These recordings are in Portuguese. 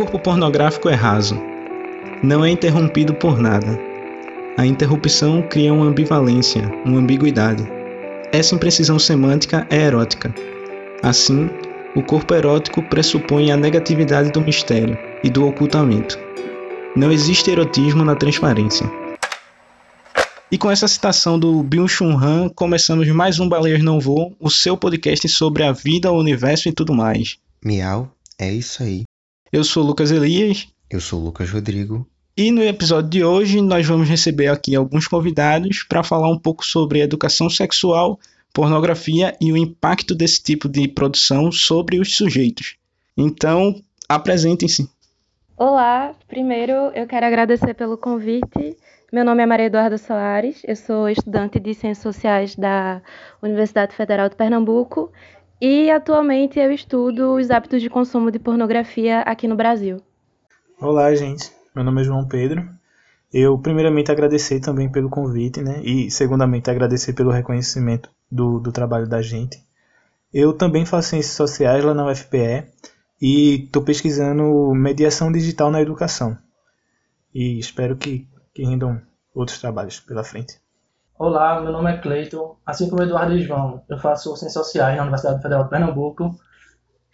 corpo pornográfico é raso. Não é interrompido por nada. A interrupção cria uma ambivalência, uma ambiguidade. Essa imprecisão semântica é erótica. Assim, o corpo erótico pressupõe a negatividade do mistério e do ocultamento. Não existe erotismo na transparência. E com essa citação do Byung-Chun Han, começamos mais um Baleias Não Voam, o seu podcast sobre a vida, o universo e tudo mais. Miau, é isso aí. Eu sou Lucas Elias. Eu sou Lucas Rodrigo. E no episódio de hoje nós vamos receber aqui alguns convidados para falar um pouco sobre educação sexual, pornografia e o impacto desse tipo de produção sobre os sujeitos. Então, apresentem-se. Olá, primeiro eu quero agradecer pelo convite. Meu nome é Maria Eduarda Soares, eu sou estudante de Ciências Sociais da Universidade Federal de Pernambuco e atualmente eu estudo os hábitos de consumo de pornografia aqui no Brasil. Olá, gente. Meu nome é João Pedro. Eu, primeiramente, agradecer também pelo convite, né? E, segundamente, agradecer pelo reconhecimento do, do trabalho da gente. Eu também faço Ciências Sociais lá na UFPE e estou pesquisando mediação digital na educação. E espero que, que rendam outros trabalhos pela frente. Olá, meu nome é Cleiton, assim como Eduardo e João, eu faço Ciências Sociais na Universidade Federal de Pernambuco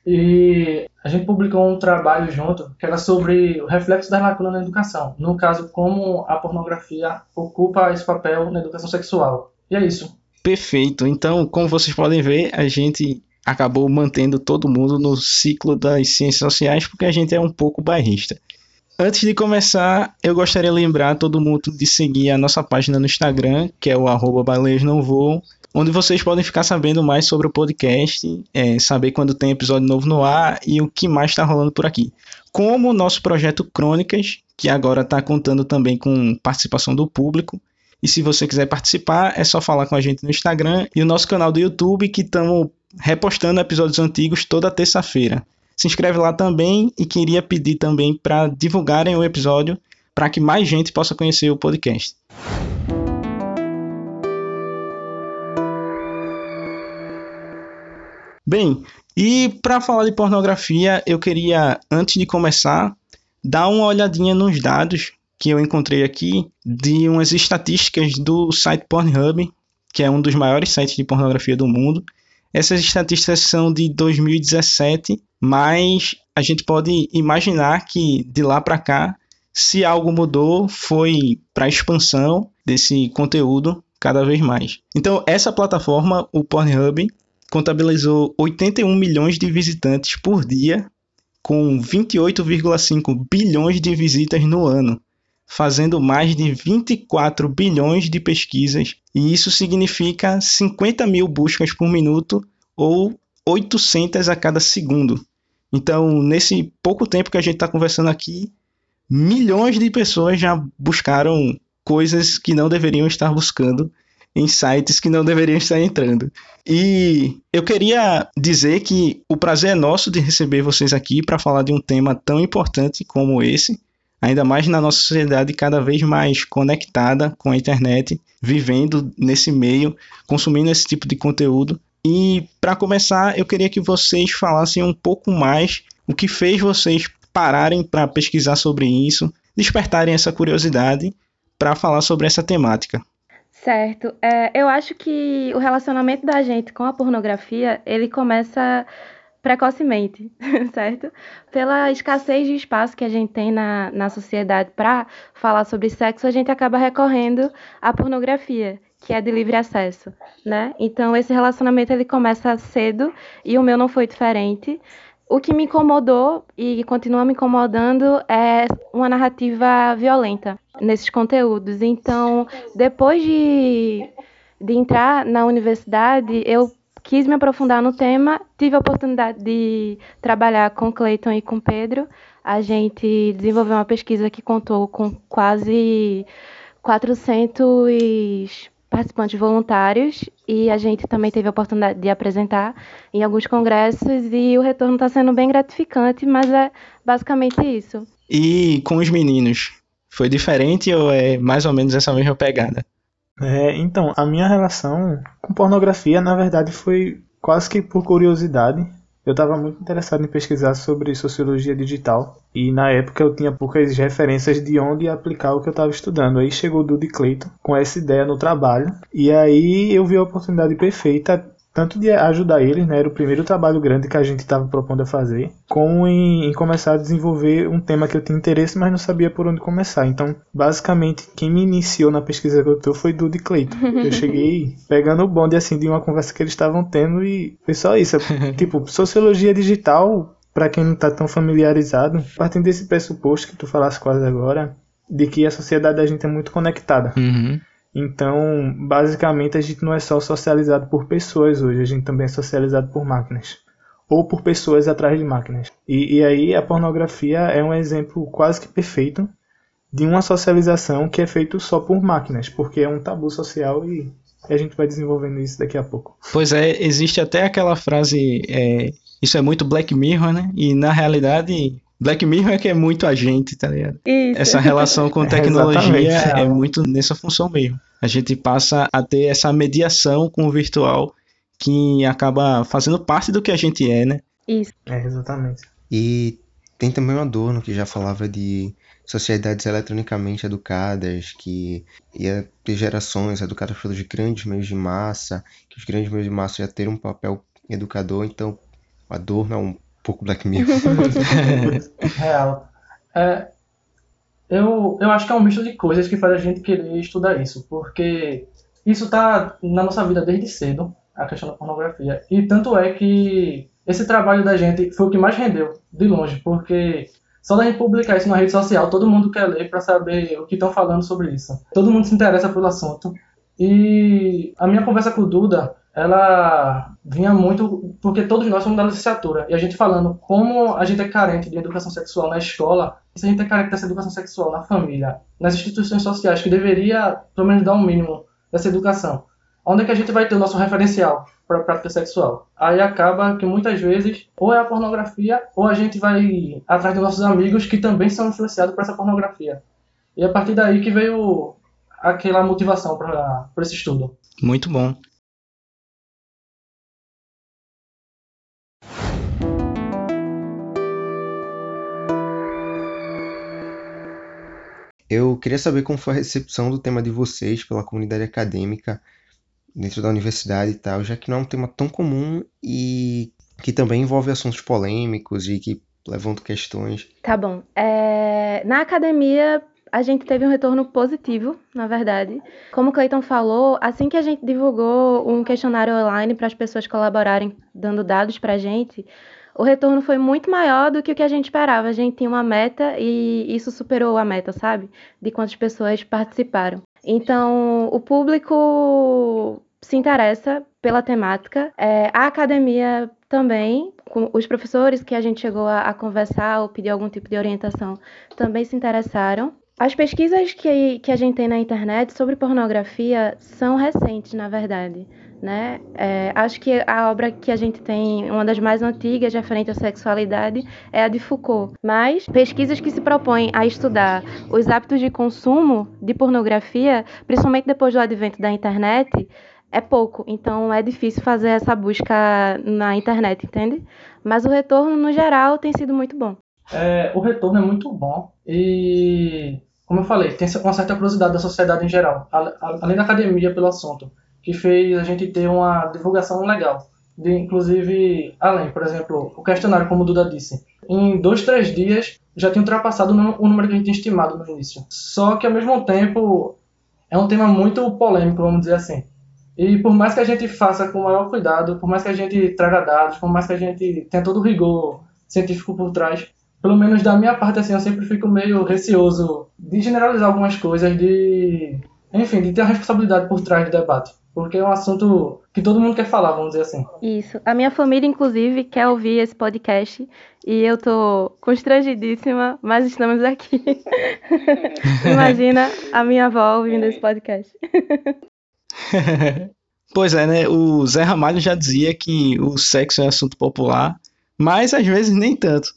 e a gente publicou um trabalho junto que era sobre o reflexo da lacuna na educação, no caso, como a pornografia ocupa esse papel na educação sexual. E é isso. Perfeito. Então, como vocês podem ver, a gente acabou mantendo todo mundo no ciclo das ciências sociais porque a gente é um pouco bairrista. Antes de começar, eu gostaria de lembrar todo mundo de seguir a nossa página no Instagram, que é o arroba baleias não voam, onde vocês podem ficar sabendo mais sobre o podcast, é, saber quando tem episódio novo no ar e o que mais está rolando por aqui. Como o nosso projeto Crônicas, que agora está contando também com participação do público. E se você quiser participar, é só falar com a gente no Instagram e o nosso canal do YouTube, que estamos repostando episódios antigos toda terça-feira se inscreve lá também e queria pedir também para divulgarem o episódio para que mais gente possa conhecer o podcast. Bem, e para falar de pornografia, eu queria, antes de começar, dar uma olhadinha nos dados que eu encontrei aqui de umas estatísticas do site Pornhub, que é um dos maiores sites de pornografia do mundo, essas estatísticas são de 2017, mas a gente pode imaginar que de lá para cá, se algo mudou, foi para a expansão desse conteúdo cada vez mais. Então, essa plataforma, o Pornhub, contabilizou 81 milhões de visitantes por dia, com 28,5 bilhões de visitas no ano fazendo mais de 24 bilhões de pesquisas, e isso significa 50 mil buscas por minuto ou 800 a cada segundo. Então, nesse pouco tempo que a gente está conversando aqui, milhões de pessoas já buscaram coisas que não deveriam estar buscando em sites que não deveriam estar entrando. E eu queria dizer que o prazer é nosso de receber vocês aqui para falar de um tema tão importante como esse, ainda mais na nossa sociedade cada vez mais conectada com a internet, vivendo nesse meio, consumindo esse tipo de conteúdo. E para começar, eu queria que vocês falassem um pouco mais o que fez vocês pararem para pesquisar sobre isso, despertarem essa curiosidade para falar sobre essa temática. Certo. É, eu acho que o relacionamento da gente com a pornografia ele começa precocemente, certo? Pela escassez de espaço que a gente tem na, na sociedade para falar sobre sexo, a gente acaba recorrendo à pornografia, que é de livre acesso, né? Então esse relacionamento ele começa cedo e o meu não foi diferente. O que me incomodou e continua me incomodando é uma narrativa violenta nesses conteúdos. Então, depois de, de entrar na universidade, eu quis me aprofundar no tema, tive a oportunidade de trabalhar com Cleiton e com Pedro. A gente desenvolveu uma pesquisa que contou com quase 400 participantes voluntários e a gente também teve a oportunidade de apresentar em alguns congressos e o retorno está sendo bem gratificante, mas é basicamente isso. E com os meninos, foi diferente ou é mais ou menos essa mesma pegada? É, então, a minha relação com pornografia, na verdade, foi quase que por curiosidade. eu estava muito interessado em pesquisar sobre sociologia digital e na época eu tinha poucas referências de onde aplicar o que eu estava estudando. Aí chegou o Dudy Clayton com essa ideia no trabalho e aí eu vi a oportunidade perfeita tanto de ajudar eles, né, era o primeiro trabalho grande que a gente estava propondo a fazer, como em, em, começar a desenvolver um tema que eu tinha interesse, mas não sabia por onde começar. Então, basicamente, quem me iniciou na pesquisa que eu tô foi Dudy Clayton. Eu cheguei pegando o bonde assim de uma conversa que eles estavam tendo e foi só isso. tipo, sociologia digital, para quem não está tão familiarizado, partindo desse pressuposto que tu falasse quase agora, de que a sociedade da gente é muito conectada. Uhum. Então, basicamente, a gente não é só socializado por pessoas hoje, a gente também é socializado por máquinas. Ou por pessoas atrás de máquinas. E, e aí a pornografia é um exemplo quase que perfeito de uma socialização que é feito só por máquinas, porque é um tabu social e a gente vai desenvolvendo isso daqui a pouco. Pois é, existe até aquela frase, é, isso é muito Black Mirror, né? E na realidade Black Mirror é que é muito a gente, tá ligado? Isso. Essa relação com tecnologia é, é muito nessa função mesmo. A gente passa a ter essa mediação com o virtual que acaba fazendo parte do que a gente é, né? Isso. É, exatamente. E tem também o Adorno que já falava de sociedades eletronicamente educadas, que ia ter gerações educadas pelos grandes meios de massa, que os grandes meios de massa já ter um papel educador, então o Adorno é um pouco Black Mirror. Real. É, eu, eu acho que é um misto de coisas que faz a gente querer estudar isso, porque isso tá na nossa vida desde cedo, a questão da pornografia. E tanto é que esse trabalho da gente foi o que mais rendeu, de longe, porque só da gente publicar isso na rede social, todo mundo quer ler para saber o que estão falando sobre isso. Todo mundo se interessa pelo assunto. E a minha conversa com o Duda ela vinha muito porque todos nós somos da licenciatura e a gente falando como a gente é carente de educação sexual na escola, se a gente é carente dessa educação sexual na família, nas instituições sociais que deveria pelo menos dar um mínimo dessa educação, onde é que a gente vai ter o nosso referencial para a prática sexual? Aí acaba que muitas vezes ou é a pornografia ou a gente vai atrás dos nossos amigos que também são influenciados por essa pornografia. E é a partir daí que veio aquela motivação para esse estudo. Muito bom. Eu queria saber como foi a recepção do tema de vocês pela comunidade acadêmica dentro da universidade e tal, já que não é um tema tão comum e que também envolve assuntos polêmicos e que levantam questões. Tá bom. É... Na academia, a gente teve um retorno positivo, na verdade. Como o Clayton falou, assim que a gente divulgou um questionário online para as pessoas colaborarem dando dados para a gente, o retorno foi muito maior do que o que a gente esperava. A gente tinha uma meta e isso superou a meta, sabe? De quantas pessoas participaram. Então, o público se interessa pela temática. É, a academia também, os professores que a gente chegou a, a conversar ou pedir algum tipo de orientação também se interessaram. As pesquisas que, que a gente tem na internet sobre pornografia são recentes, na verdade. Né? É, acho que a obra que a gente tem, uma das mais antigas referente à sexualidade, é a de Foucault. Mas pesquisas que se propõem a estudar os hábitos de consumo de pornografia, principalmente depois do advento da internet, é pouco. Então é difícil fazer essa busca na internet, entende? Mas o retorno, no geral, tem sido muito bom. É, o retorno é muito bom e, como eu falei, tem uma certa curiosidade da sociedade em geral, além da academia pelo assunto que fez a gente ter uma divulgação legal. De, inclusive, além, por exemplo, o questionário, como o Duda disse, em dois, três dias já tinha ultrapassado o número que a gente tinha estimado no início. Só que, ao mesmo tempo, é um tema muito polêmico, vamos dizer assim. E por mais que a gente faça com o maior cuidado, por mais que a gente traga dados, por mais que a gente tenha todo o rigor científico por trás, pelo menos da minha parte, assim, eu sempre fico meio receoso de generalizar algumas coisas, de, enfim, de ter a responsabilidade por trás do debate porque é um assunto que todo mundo quer falar, vamos dizer assim. Isso. A minha família, inclusive, quer ouvir esse podcast e eu tô constrangidíssima, mas estamos aqui. Imagina a minha avó ouvindo esse podcast. pois é, né? O Zé Ramalho já dizia que o sexo é assunto popular, mas às vezes nem tanto,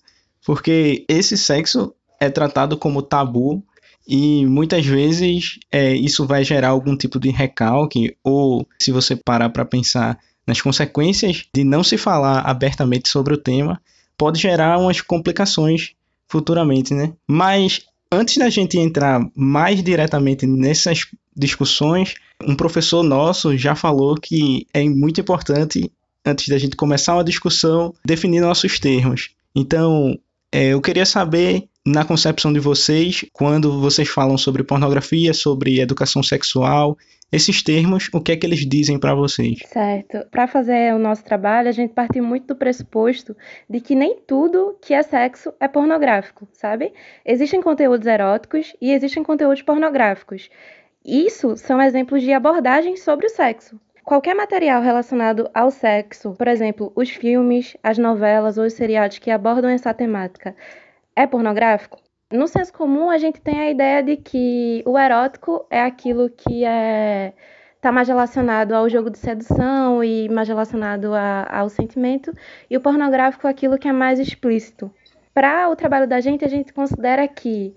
porque esse sexo é tratado como tabu e muitas vezes é, isso vai gerar algum tipo de recalque, ou se você parar para pensar nas consequências de não se falar abertamente sobre o tema, pode gerar umas complicações futuramente, né? Mas antes da gente entrar mais diretamente nessas discussões, um professor nosso já falou que é muito importante, antes da gente começar uma discussão, definir nossos termos. Então, é, eu queria saber, na concepção de vocês, quando vocês falam sobre pornografia, sobre educação sexual, esses termos, o que é que eles dizem para vocês? Certo. Para fazer o nosso trabalho, a gente parte muito do pressuposto de que nem tudo que é sexo é pornográfico, sabe? Existem conteúdos eróticos e existem conteúdos pornográficos. Isso são exemplos de abordagens sobre o sexo. Qualquer material relacionado ao sexo, por exemplo, os filmes, as novelas ou os seriados que abordam essa temática, é pornográfico? No senso comum, a gente tem a ideia de que o erótico é aquilo que é está mais relacionado ao jogo de sedução e mais relacionado a, ao sentimento, e o pornográfico é aquilo que é mais explícito. Para o trabalho da gente, a gente considera que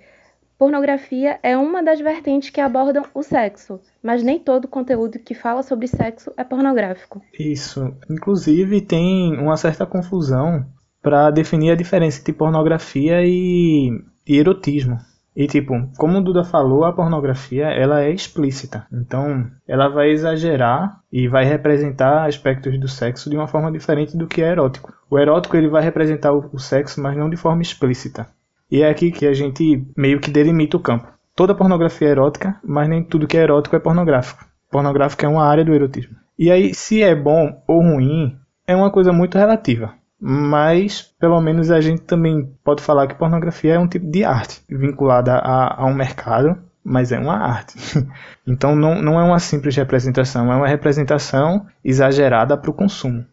Pornografia é uma das vertentes que abordam o sexo, mas nem todo conteúdo que fala sobre sexo é pornográfico. Isso. Inclusive, tem uma certa confusão para definir a diferença entre pornografia e, e erotismo. E tipo, como o Duda falou, a pornografia ela é explícita. Então, ela vai exagerar e vai representar aspectos do sexo de uma forma diferente do que é erótico. O erótico ele vai representar o, o sexo, mas não de forma explícita. E é aqui que a gente meio que delimita o campo. Toda pornografia é erótica, mas nem tudo que é erótico é pornográfico. Pornográfico é uma área do erotismo. E aí, se é bom ou ruim, é uma coisa muito relativa. Mas, pelo menos, a gente também pode falar que pornografia é um tipo de arte, vinculada a, a um mercado, mas é uma arte. então, não, não é uma simples representação, é uma representação exagerada para o consumo.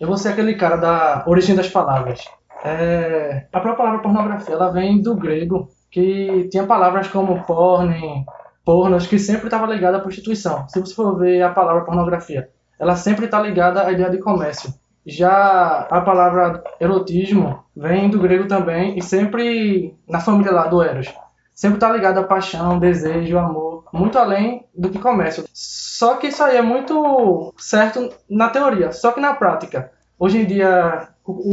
Eu vou ser aquele cara da origem das palavras. É, a própria palavra pornografia ela vem do grego, que tinha palavras como porne, pornos, que sempre estava ligada à prostituição. Se você for ver a palavra pornografia, ela sempre está ligada à ideia de comércio. Já a palavra erotismo vem do grego também e sempre na família lá do Eros. Sempre está ligada a paixão, desejo, amor, muito além do que comércio. Só que isso aí é muito certo na teoria, só que na prática. Hoje em dia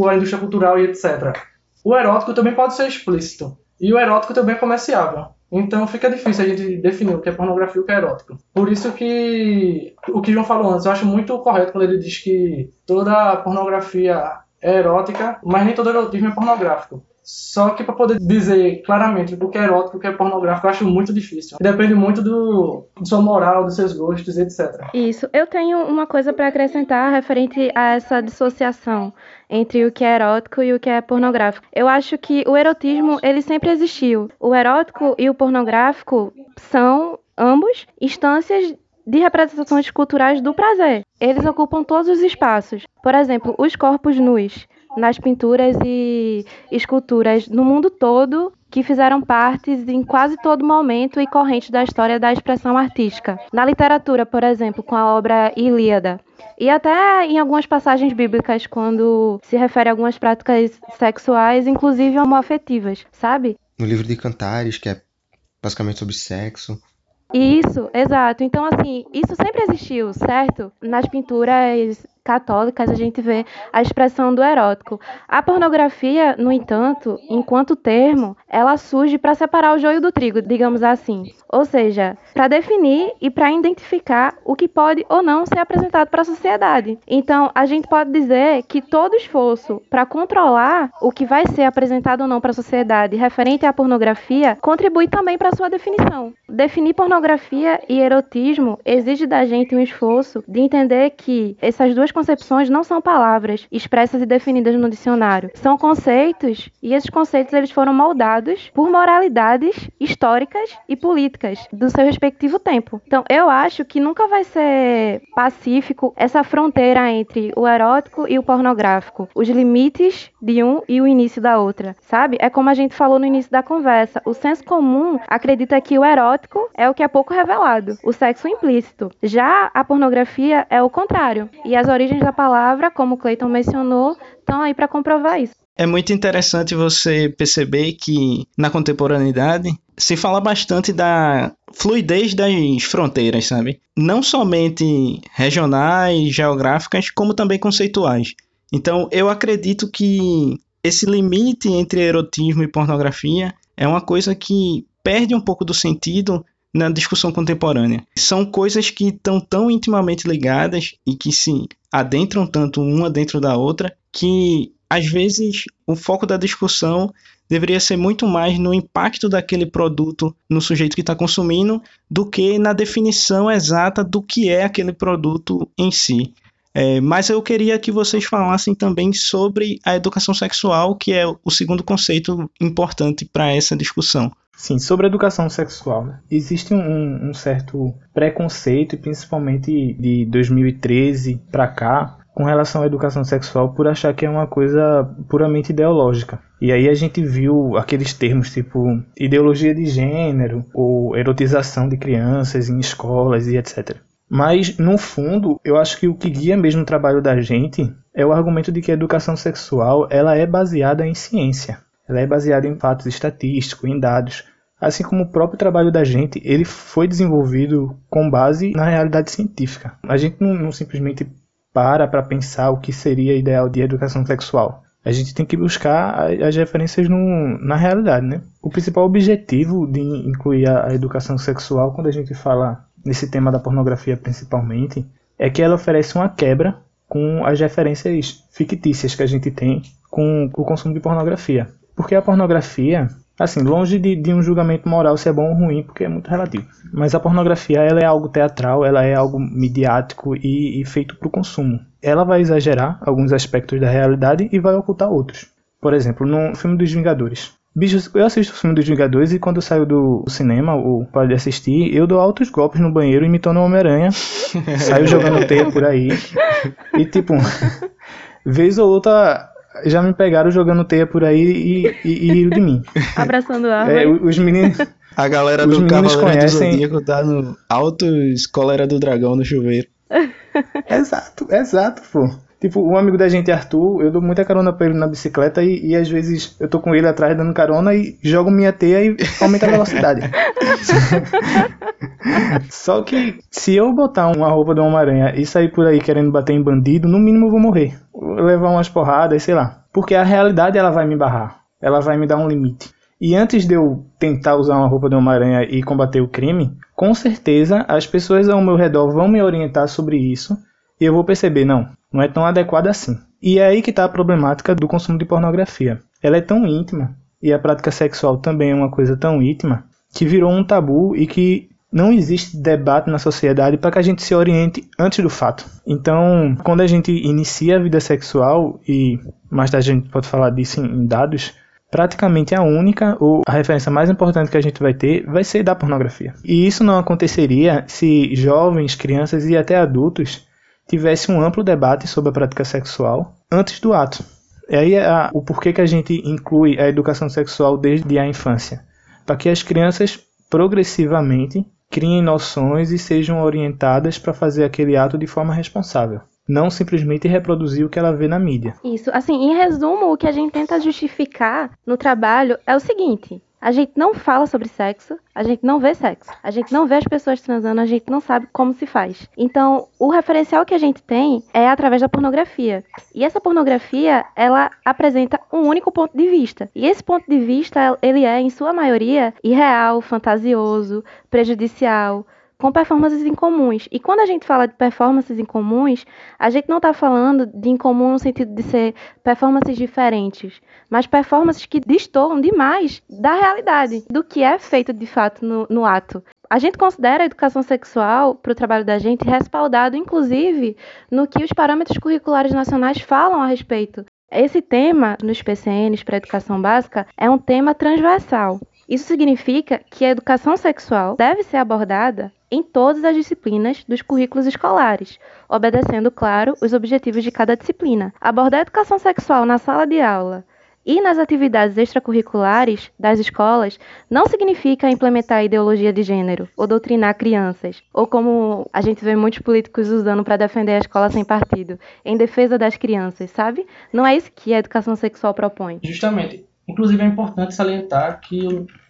a indústria cultural e etc. O erótico também pode ser explícito. E o erótico também é comerciável. Então fica difícil a gente definir o que é pornografia e o que é erótico. Por isso que o que João falou antes, eu acho muito correto quando ele diz que toda pornografia é erótica, mas nem todo erotismo é pornográfico. Só que para poder dizer claramente o que é erótico o que é pornográfico, eu acho muito difícil. Depende muito do, do sua moral, dos seus gostos, etc. Isso. Eu tenho uma coisa para acrescentar referente a essa dissociação entre o que é erótico e o que é pornográfico. Eu acho que o erotismo, ele sempre existiu. O erótico e o pornográfico são ambos instâncias de representações culturais do prazer. Eles ocupam todos os espaços. Por exemplo, os corpos nus nas pinturas e esculturas no mundo todo que fizeram parte em quase todo momento e corrente da história da expressão artística. Na literatura, por exemplo, com a obra Ilíada. E até em algumas passagens bíblicas, quando se refere a algumas práticas sexuais, inclusive homoafetivas, sabe? No livro de Cantares, que é basicamente sobre sexo. Isso, exato. Então, assim, isso sempre existiu, certo? Nas pinturas católicas, a gente vê a expressão do erótico. A pornografia, no entanto, enquanto termo, ela surge para separar o joio do trigo, digamos assim. Ou seja, para definir e para identificar o que pode ou não ser apresentado para a sociedade. Então, a gente pode dizer que todo esforço para controlar o que vai ser apresentado ou não para a sociedade referente à pornografia contribui também para sua definição. Definir pornografia e erotismo exige da gente um esforço de entender que essas duas concepções não são palavras expressas e definidas no dicionário. São conceitos e esses conceitos eles foram moldados por moralidades históricas e políticas do seu respectivo tempo. Então, eu acho que nunca vai ser pacífico essa fronteira entre o erótico e o pornográfico, os limites de um e o início da outra, sabe? É como a gente falou no início da conversa, o senso comum acredita que o erótico é o que é pouco revelado, o sexo implícito. Já a pornografia é o contrário. E as origens origens da palavra, como o Clayton mencionou, estão aí para comprovar isso. É muito interessante você perceber que na contemporaneidade se fala bastante da fluidez das fronteiras, sabe? Não somente regionais, geográficas, como também conceituais. Então, eu acredito que esse limite entre erotismo e pornografia é uma coisa que perde um pouco do sentido na discussão contemporânea. São coisas que estão tão intimamente ligadas e que se adentram tanto uma dentro da outra que às vezes o foco da discussão deveria ser muito mais no impacto daquele produto no sujeito que está consumindo do que na definição exata do que é aquele produto em si. É, mas eu queria que vocês falassem também sobre a educação sexual, que é o segundo conceito importante para essa discussão. Sim, sobre educação sexual. Né? Existe um, um certo preconceito, principalmente de 2013 para cá, com relação à educação sexual por achar que é uma coisa puramente ideológica. E aí a gente viu aqueles termos tipo ideologia de gênero ou erotização de crianças em escolas e etc. Mas no fundo, eu acho que o que guia mesmo o trabalho da gente é o argumento de que a educação sexual ela é baseada em ciência. Ela é baseada em fatos estatísticos, em dados. Assim como o próprio trabalho da gente, ele foi desenvolvido com base na realidade científica. A gente não, não simplesmente para para pensar o que seria ideal de educação sexual. A gente tem que buscar as referências no, na realidade, né? O principal objetivo de incluir a, a educação sexual, quando a gente fala nesse tema da pornografia principalmente, é que ela oferece uma quebra com as referências fictícias que a gente tem com o consumo de pornografia. Porque a pornografia, Assim, longe de, de, um julgamento moral se é bom ou ruim, porque é muito relativo. Mas a pornografia ela é algo teatral, ela é algo midiático e, e feito para o consumo. Ela vai exagerar alguns aspectos da realidade e vai ocultar outros. Por exemplo, no filme dos Vingadores. Bicho, eu assisto o filme dos Vingadores e quando eu saio do cinema ou pode assistir, eu dou altos golpes no banheiro imitando o Homem-Aranha. saio jogando teia por aí. E tipo, vez ou outra já me pegaram jogando teia por aí e, e, e riram de mim. Abraçando a é, os meninos. A galera do Cavaleiro conhecem... do Zodíaco tá no alto escolera do dragão no chuveiro. exato, exato, pô. Tipo, um amigo da gente, Arthur, eu dou muita carona pra ele na bicicleta e, e às vezes eu tô com ele atrás dando carona e jogo minha teia e aumenta a velocidade. Só que se eu botar uma roupa de Homem-Aranha e sair por aí querendo bater em bandido, no mínimo eu vou morrer. Vou levar umas porradas, sei lá. Porque a realidade ela vai me barrar. Ela vai me dar um limite. E antes de eu tentar usar uma roupa de Homem-Aranha e combater o crime, com certeza as pessoas ao meu redor vão me orientar sobre isso e eu vou perceber, não, não é tão adequado assim. E é aí que está a problemática do consumo de pornografia. Ela é tão íntima, e a prática sexual também é uma coisa tão íntima, que virou um tabu e que não existe debate na sociedade para que a gente se oriente antes do fato. Então, quando a gente inicia a vida sexual, e mais tarde a gente pode falar disso em dados, praticamente a única ou a referência mais importante que a gente vai ter vai ser da pornografia. E isso não aconteceria se jovens, crianças e até adultos tivesse um amplo debate sobre a prática sexual antes do ato. E aí o porquê que a gente inclui a educação sexual desde a infância. Para que as crianças progressivamente criem noções e sejam orientadas para fazer aquele ato de forma responsável. Não simplesmente reproduzir o que ela vê na mídia. Isso. Assim, em resumo, o que a gente tenta justificar no trabalho é o seguinte: a gente não fala sobre sexo, a gente não vê sexo, a gente não vê as pessoas transando, a gente não sabe como se faz. Então, o referencial que a gente tem é através da pornografia. E essa pornografia, ela apresenta um único ponto de vista. E esse ponto de vista, ele é, em sua maioria, irreal, fantasioso, prejudicial, com performances incomuns. E quando a gente fala de performances incomuns, a gente não está falando de incomum no sentido de ser performances diferentes, mas performances que destoam demais da realidade, do que é feito de fato no, no ato. A gente considera a educação sexual para o trabalho da gente respaldado, inclusive, no que os parâmetros curriculares nacionais falam a respeito. Esse tema, nos PCNs para a educação básica, é um tema transversal. Isso significa que a educação sexual deve ser abordada em todas as disciplinas dos currículos escolares, obedecendo, claro, os objetivos de cada disciplina. Abordar a educação sexual na sala de aula e nas atividades extracurriculares das escolas não significa implementar ideologia de gênero ou doutrinar crianças, ou como a gente vê muitos políticos usando para defender a escola sem partido, em defesa das crianças, sabe? Não é isso que a educação sexual propõe. Justamente. Inclusive é importante salientar que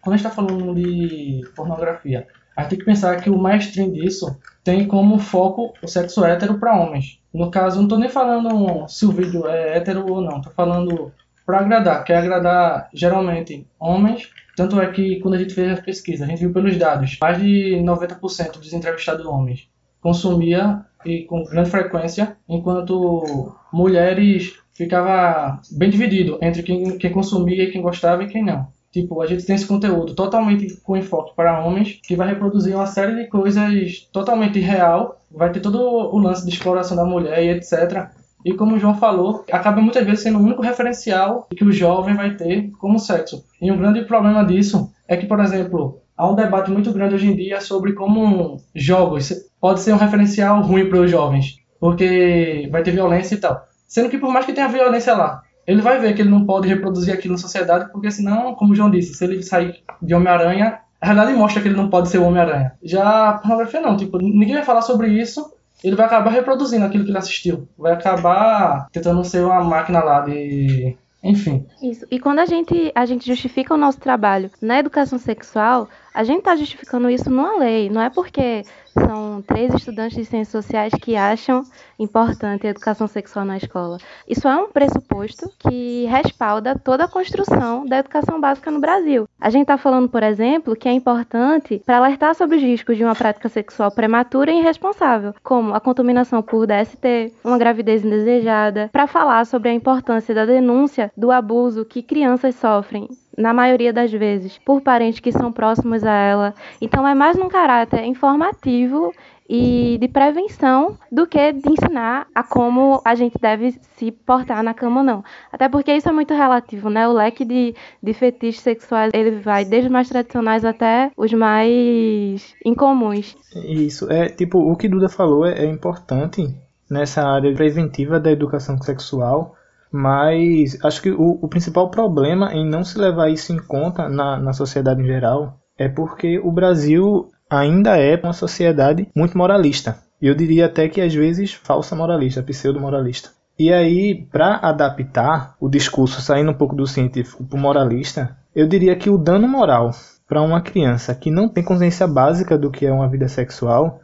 quando a gente está falando de pornografia, a gente tem que pensar que o mainstream disso tem como foco o sexo hétero para homens. No caso, não estou nem falando se o vídeo é hétero ou não, estou falando para agradar, quer agradar geralmente homens. Tanto é que quando a gente fez a pesquisa, a gente viu pelos dados, mais de 90% dos entrevistados homens consumia e com grande frequência, enquanto mulheres ficava bem dividido entre quem, quem consumia e quem gostava e quem não. Tipo, a gente tem esse conteúdo totalmente com enfoque para homens, que vai reproduzir uma série de coisas totalmente real, vai ter todo o lance de exploração da mulher e etc. E como o João falou, acaba muitas vezes sendo o único referencial que o jovem vai ter como sexo. E um grande problema disso é que, por exemplo, há um debate muito grande hoje em dia sobre como jogos pode ser um referencial ruim para os jovens, porque vai ter violência e tal. Sendo que por mais que tenha violência lá, ele vai ver que ele não pode reproduzir aquilo na sociedade, porque senão, como o João disse, se ele sair de Homem-Aranha, a realidade mostra que ele não pode ser o Homem-Aranha. Já a pornografia não, tipo, ninguém vai falar sobre isso, ele vai acabar reproduzindo aquilo que ele assistiu. Vai acabar tentando ser uma máquina lá de enfim. Isso. E quando a gente, a gente justifica o nosso trabalho na educação sexual, a gente está justificando isso numa lei. Não é porque são três estudantes de ciências sociais que acham importante a educação sexual na escola. Isso é um pressuposto que respalda toda a construção da educação básica no Brasil. A gente está falando, por exemplo, que é importante para alertar sobre os riscos de uma prática sexual prematura e irresponsável, como a contaminação por DST, uma gravidez indesejada, para falar sobre a importância da denúncia do abuso que crianças sofrem na maioria das vezes, por parentes que são próximos a ela. Então, é mais num caráter informativo e de prevenção do que de ensinar a como a gente deve se portar na cama ou não. Até porque isso é muito relativo, né? O leque de, de fetiches sexuais, ele vai desde os mais tradicionais até os mais incomuns. Isso, é tipo, o que Duda falou é, é importante nessa área preventiva da educação sexual, mas acho que o, o principal problema em não se levar isso em conta na, na sociedade em geral é porque o Brasil ainda é uma sociedade muito moralista. Eu diria até que às vezes falsa moralista, pseudo-moralista. E aí, para adaptar o discurso saindo um pouco do científico para o moralista, eu diria que o dano moral para uma criança que não tem consciência básica do que é uma vida sexual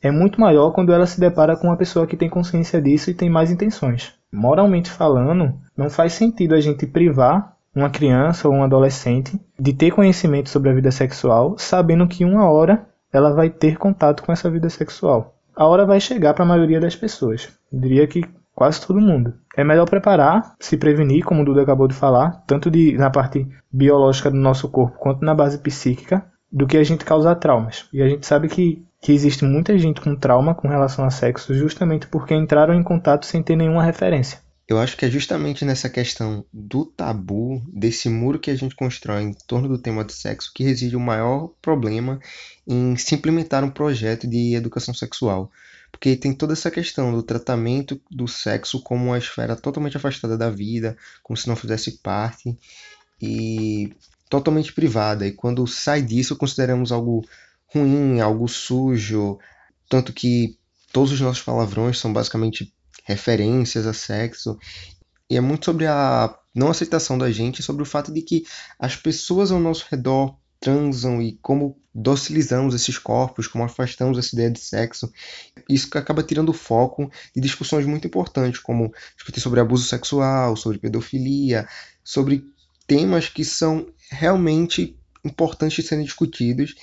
é muito maior quando ela se depara com uma pessoa que tem consciência disso e tem mais intenções. Moralmente falando, não faz sentido a gente privar uma criança ou um adolescente de ter conhecimento sobre a vida sexual, sabendo que uma hora ela vai ter contato com essa vida sexual. A hora vai chegar para a maioria das pessoas. Eu diria que quase todo mundo. É melhor preparar, se prevenir, como o Duda acabou de falar, tanto de, na parte biológica do nosso corpo quanto na base psíquica, do que a gente causar traumas. E a gente sabe que que existe muita gente com trauma com relação a sexo justamente porque entraram em contato sem ter nenhuma referência. Eu acho que é justamente nessa questão do tabu, desse muro que a gente constrói em torno do tema do sexo, que reside o maior problema em se implementar um projeto de educação sexual. Porque tem toda essa questão do tratamento do sexo como uma esfera totalmente afastada da vida, como se não fizesse parte, e totalmente privada. E quando sai disso, consideramos algo ruim, algo sujo, tanto que todos os nossos palavrões são basicamente referências a sexo. E é muito sobre a não aceitação da gente, sobre o fato de que as pessoas ao nosso redor transam e como docilizamos esses corpos, como afastamos essa ideia de sexo. Isso acaba tirando o foco de discussões muito importantes, como discutir sobre abuso sexual, sobre pedofilia, sobre temas que são realmente importantes de serem discutidos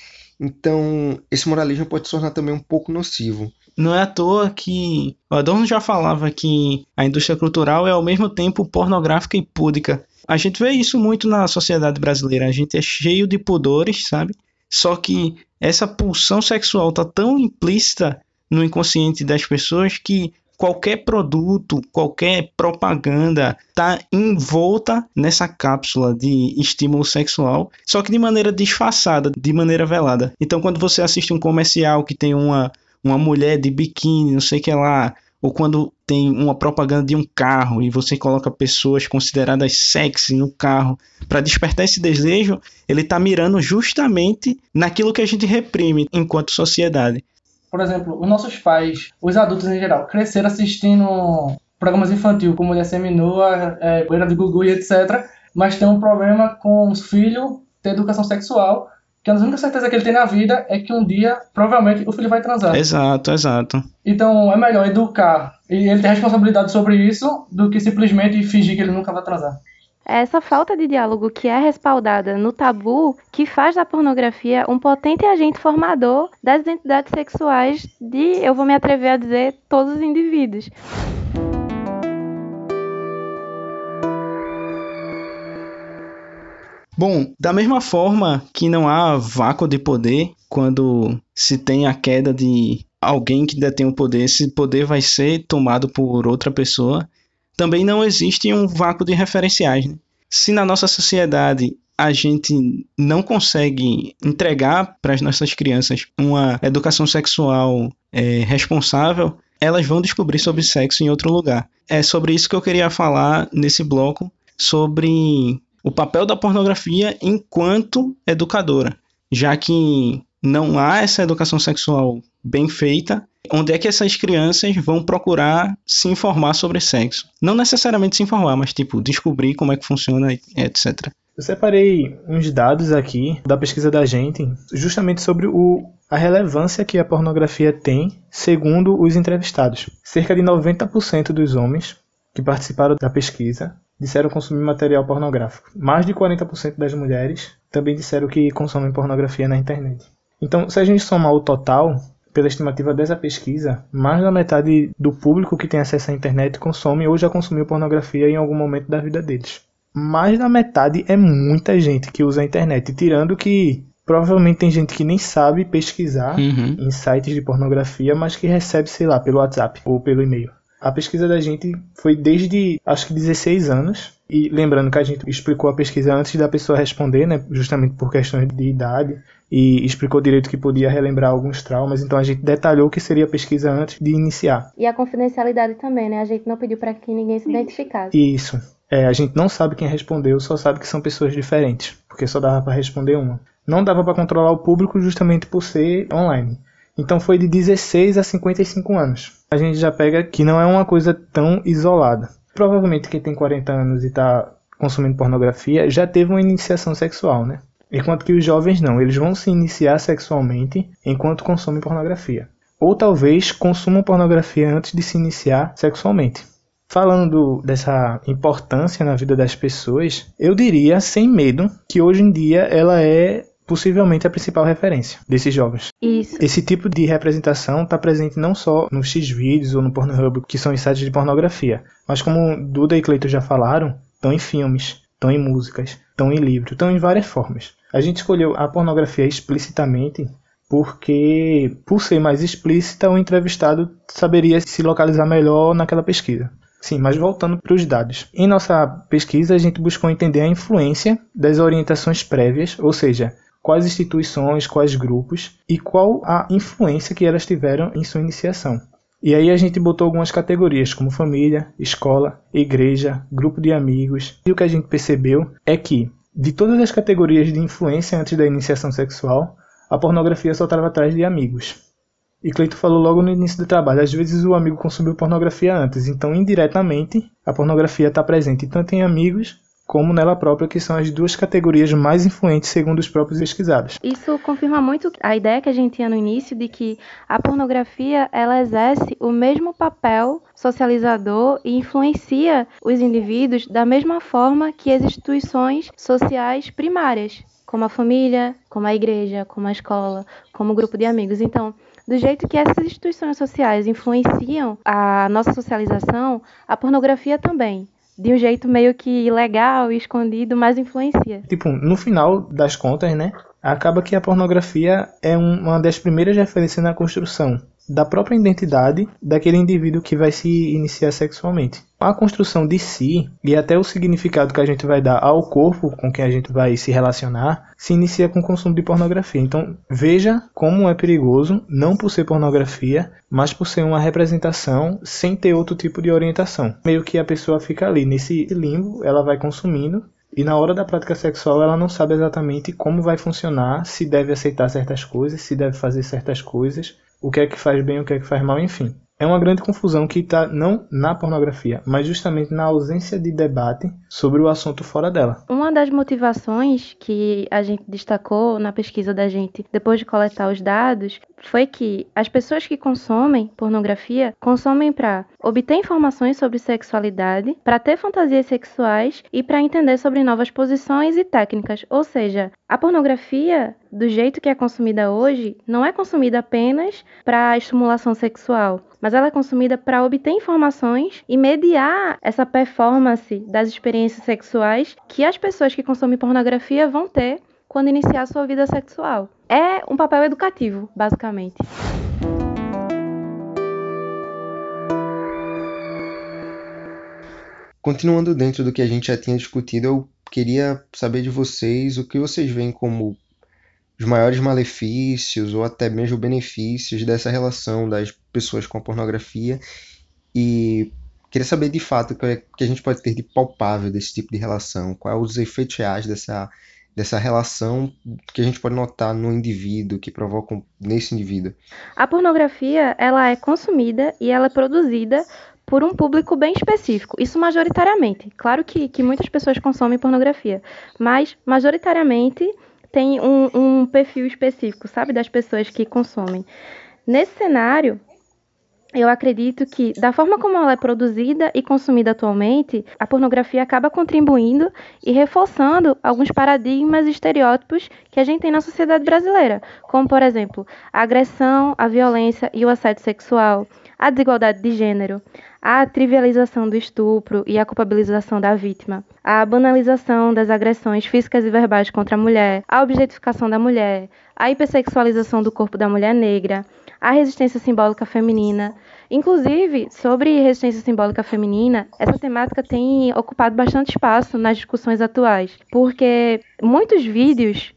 então, esse moralismo pode se tornar também um pouco nocivo. Não é à toa que o Adorno já falava que a indústria cultural é ao mesmo tempo pornográfica e púdica. A gente vê isso muito na sociedade brasileira. A gente é cheio de pudores, sabe? Só que essa pulsão sexual tá tão implícita no inconsciente das pessoas que qualquer produto, qualquer propaganda está envolta nessa cápsula de estímulo sexual, só que de maneira disfarçada, de maneira velada. Então, quando você assiste um comercial que tem uma, uma mulher de biquíni, não sei o que lá, ou quando tem uma propaganda de um carro e você coloca pessoas consideradas sexy no carro para despertar esse desejo, ele está mirando justamente naquilo que a gente reprime enquanto sociedade por exemplo, os nossos pais, os adultos em geral, cresceram assistindo programas infantis como Mulher Seminua, é, Beira de Gugu e etc. mas tem um problema com os filhos ter educação sexual, que a única certeza que ele tem na vida é que um dia, provavelmente, o filho vai transar. Exato, exato. Então é melhor educar e ele ter responsabilidade sobre isso do que simplesmente fingir que ele nunca vai transar. É essa falta de diálogo que é respaldada no tabu que faz da pornografia um potente agente formador das identidades sexuais de, eu vou me atrever a dizer, todos os indivíduos. Bom, da mesma forma que não há vácuo de poder quando se tem a queda de alguém que detém o poder, esse poder vai ser tomado por outra pessoa, também não existe um vácuo de referenciais. Né? Se na nossa sociedade a gente não consegue entregar para as nossas crianças uma educação sexual é, responsável, elas vão descobrir sobre sexo em outro lugar. É sobre isso que eu queria falar nesse bloco, sobre o papel da pornografia enquanto educadora, já que não há essa educação sexual bem feita, onde é que essas crianças vão procurar se informar sobre sexo? Não necessariamente se informar, mas tipo descobrir como é que funciona, etc. Eu separei uns dados aqui da pesquisa da gente, justamente sobre o, a relevância que a pornografia tem, segundo os entrevistados. Cerca de 90% dos homens que participaram da pesquisa disseram consumir material pornográfico. Mais de 40% das mulheres também disseram que consomem pornografia na internet. Então, se a gente somar o total, pela estimativa dessa pesquisa, mais da metade do público que tem acesso à internet consome ou já consumiu pornografia em algum momento da vida deles. Mais da metade é muita gente que usa a internet, tirando que provavelmente tem gente que nem sabe pesquisar uhum. em sites de pornografia, mas que recebe, sei lá, pelo WhatsApp ou pelo e-mail. A pesquisa da gente foi desde acho que 16 anos. E lembrando que a gente explicou a pesquisa antes da pessoa responder, né, justamente por questões de idade, e explicou direito que podia relembrar alguns traumas, então a gente detalhou o que seria a pesquisa antes de iniciar. E a confidencialidade também, né? A gente não pediu para que ninguém se identificasse. Isso. É, a gente não sabe quem respondeu, só sabe que são pessoas diferentes, porque só dava para responder uma. Não dava para controlar o público justamente por ser online. Então foi de 16 a 55 anos. A gente já pega que não é uma coisa tão isolada. Provavelmente quem tem 40 anos e está consumindo pornografia já teve uma iniciação sexual, né? Enquanto que os jovens não, eles vão se iniciar sexualmente enquanto consomem pornografia. Ou talvez consumam pornografia antes de se iniciar sexualmente. Falando dessa importância na vida das pessoas, eu diria, sem medo, que hoje em dia ela é possivelmente a principal referência desses jovens. Isso. Esse tipo de representação está presente não só no Xvideos ou no Pornhub, que são sites de pornografia, mas como Duda e Cleito já falaram, estão em filmes, estão em músicas, estão em livros, estão em várias formas. A gente escolheu a pornografia explicitamente porque, por ser mais explícita, o entrevistado saberia se localizar melhor naquela pesquisa. Sim, mas voltando para os dados. Em nossa pesquisa, a gente buscou entender a influência das orientações prévias, ou seja, quais instituições, quais grupos e qual a influência que elas tiveram em sua iniciação. E aí a gente botou algumas categorias, como família, escola, igreja, grupo de amigos. E o que a gente percebeu é que, de todas as categorias de influência antes da iniciação sexual, a pornografia só estava atrás de amigos. E Cleito falou logo no início do trabalho, às vezes o amigo consumiu pornografia antes, então indiretamente a pornografia está presente tanto em amigos como nela própria, que são as duas categorias mais influentes segundo os próprios pesquisados. Isso confirma muito a ideia que a gente tinha no início de que a pornografia ela exerce o mesmo papel socializador e influencia os indivíduos da mesma forma que as instituições sociais primárias, como a família, como a igreja, como a escola, como o grupo de amigos. Então, do jeito que essas instituições sociais influenciam a nossa socialização, a pornografia também de um jeito meio que ilegal e escondido, mas influencia. Tipo, no final das contas, né? Acaba que a pornografia é uma das primeiras referências na construção da própria identidade daquele indivíduo que vai se iniciar sexualmente. A construção de si e até o significado que a gente vai dar ao corpo com quem a gente vai se relacionar se inicia com o consumo de pornografia. Então veja como é perigoso, não por ser pornografia, mas por ser uma representação sem ter outro tipo de orientação. Meio que a pessoa fica ali nesse limbo, ela vai consumindo e na hora da prática sexual ela não sabe exatamente como vai funcionar, se deve aceitar certas coisas, se deve fazer certas coisas, o que é que faz bem, o que é que faz mal, enfim. É uma grande confusão que está não na pornografia, mas justamente na ausência de debate sobre o assunto fora dela. Uma das motivações que a gente destacou na pesquisa da gente, depois de coletar os dados, foi que as pessoas que consomem pornografia consomem para obter informações sobre sexualidade, para ter fantasias sexuais e para entender sobre novas posições e técnicas. Ou seja, a pornografia, do jeito que é consumida hoje, não é consumida apenas para estimulação sexual, mas ela é consumida para obter informações e mediar essa performance das experiências sexuais que as pessoas que consomem pornografia vão ter quando iniciar sua vida sexual. É um papel educativo, basicamente. Continuando dentro do que a gente já tinha discutido, eu queria saber de vocês o que vocês veem como os maiores malefícios ou até mesmo benefícios dessa relação das pessoas com a pornografia e queria saber de fato o que a gente pode ter de palpável desse tipo de relação, quais os efeitos reais dessa, dessa relação que a gente pode notar no indivíduo, que provocam nesse indivíduo. A pornografia, ela é consumida e ela é produzida por um público bem específico, isso majoritariamente. Claro que, que muitas pessoas consomem pornografia, mas majoritariamente tem um, um perfil específico, sabe, das pessoas que consomem. Nesse cenário, eu acredito que, da forma como ela é produzida e consumida atualmente, a pornografia acaba contribuindo e reforçando alguns paradigmas e estereótipos que a gente tem na sociedade brasileira, como, por exemplo, a agressão, a violência e o assédio sexual, a desigualdade de gênero, a trivialização do estupro e a culpabilização da vítima, a banalização das agressões físicas e verbais contra a mulher, a objetificação da mulher, a hipersexualização do corpo da mulher negra, a resistência simbólica feminina. Inclusive, sobre resistência simbólica feminina, essa temática tem ocupado bastante espaço nas discussões atuais, porque muitos vídeos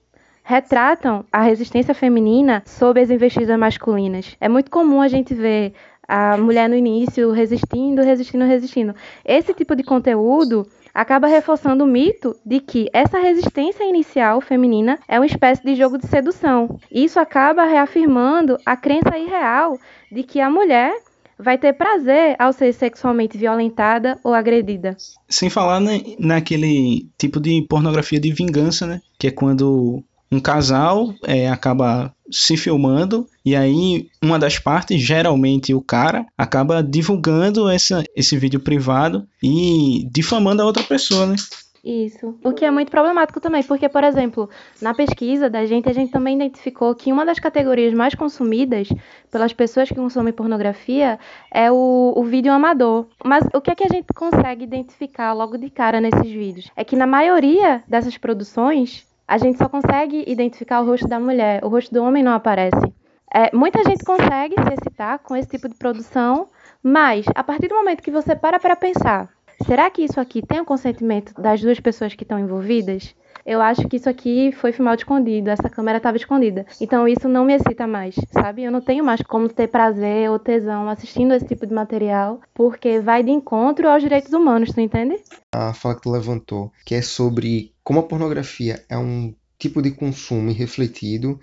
retratam a resistência feminina sob as investidas masculinas. É muito comum a gente ver a mulher no início resistindo, resistindo, resistindo. Esse tipo de conteúdo acaba reforçando o mito de que essa resistência inicial feminina é uma espécie de jogo de sedução. Isso acaba reafirmando a crença irreal de que a mulher vai ter prazer ao ser sexualmente violentada ou agredida. Sem falar né, naquele tipo de pornografia de vingança, né? Que é quando um casal é, acaba se filmando e aí uma das partes, geralmente o cara, acaba divulgando essa, esse vídeo privado e difamando a outra pessoa, né? Isso. O que é muito problemático também, porque, por exemplo, na pesquisa da gente, a gente também identificou que uma das categorias mais consumidas pelas pessoas que consomem pornografia é o, o vídeo amador. Mas o que é que a gente consegue identificar logo de cara nesses vídeos? É que na maioria dessas produções, a gente só consegue identificar o rosto da mulher, o rosto do homem não aparece. É, muita gente consegue se excitar com esse tipo de produção, mas a partir do momento que você para para pensar, será que isso aqui tem o consentimento das duas pessoas que estão envolvidas? Eu acho que isso aqui foi filmado escondido, essa câmera estava escondida. Então isso não me excita mais, sabe? Eu não tenho mais como ter prazer ou tesão assistindo esse tipo de material, porque vai de encontro aos direitos humanos, tu entende? A fala que tu levantou, que é sobre como a pornografia é um tipo de consumo irrefletido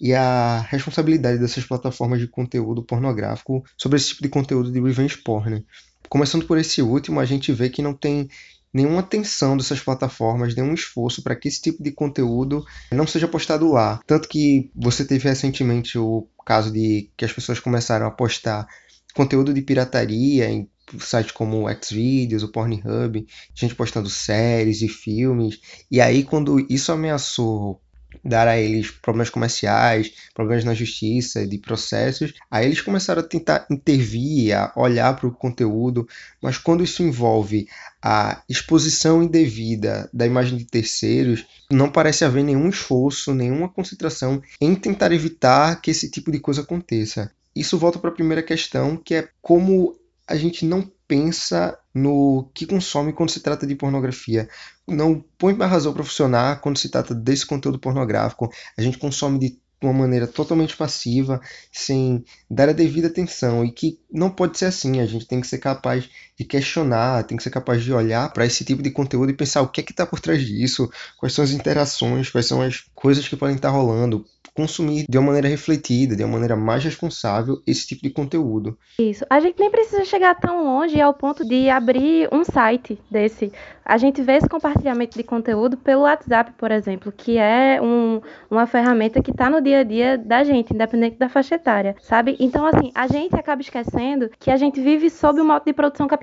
e a responsabilidade dessas plataformas de conteúdo pornográfico sobre esse tipo de conteúdo de revenge porn. Começando por esse último, a gente vê que não tem nenhuma atenção dessas plataformas, nenhum esforço para que esse tipo de conteúdo não seja postado lá. Tanto que você teve recentemente o caso de que as pessoas começaram a postar conteúdo de pirataria em sites como o Xvideos, o Pornhub, gente postando séries e filmes. E aí, quando isso ameaçou dar a eles problemas comerciais, problemas na justiça, de processos, aí eles começaram a tentar intervir, a olhar para o conteúdo, mas quando isso envolve a exposição indevida da imagem de terceiros, não parece haver nenhum esforço, nenhuma concentração em tentar evitar que esse tipo de coisa aconteça. Isso volta para a primeira questão, que é como a gente não pensa no que consome quando se trata de pornografia. Não põe para razão para funcionar quando se trata desse conteúdo pornográfico. A gente consome de uma maneira totalmente passiva, sem dar a devida atenção, e que não pode ser assim. A gente tem que ser capaz de questionar, tem que ser capaz de olhar para esse tipo de conteúdo e pensar o que é que está por trás disso, quais são as interações, quais são as coisas que podem estar rolando, consumir de uma maneira refletida, de uma maneira mais responsável esse tipo de conteúdo. Isso. A gente nem precisa chegar tão longe ao ponto de abrir um site desse. A gente vê esse compartilhamento de conteúdo pelo WhatsApp, por exemplo, que é um, uma ferramenta que está no dia a dia da gente, independente da faixa etária, sabe? Então, assim, a gente acaba esquecendo que a gente vive sob o modo de produção capitalista.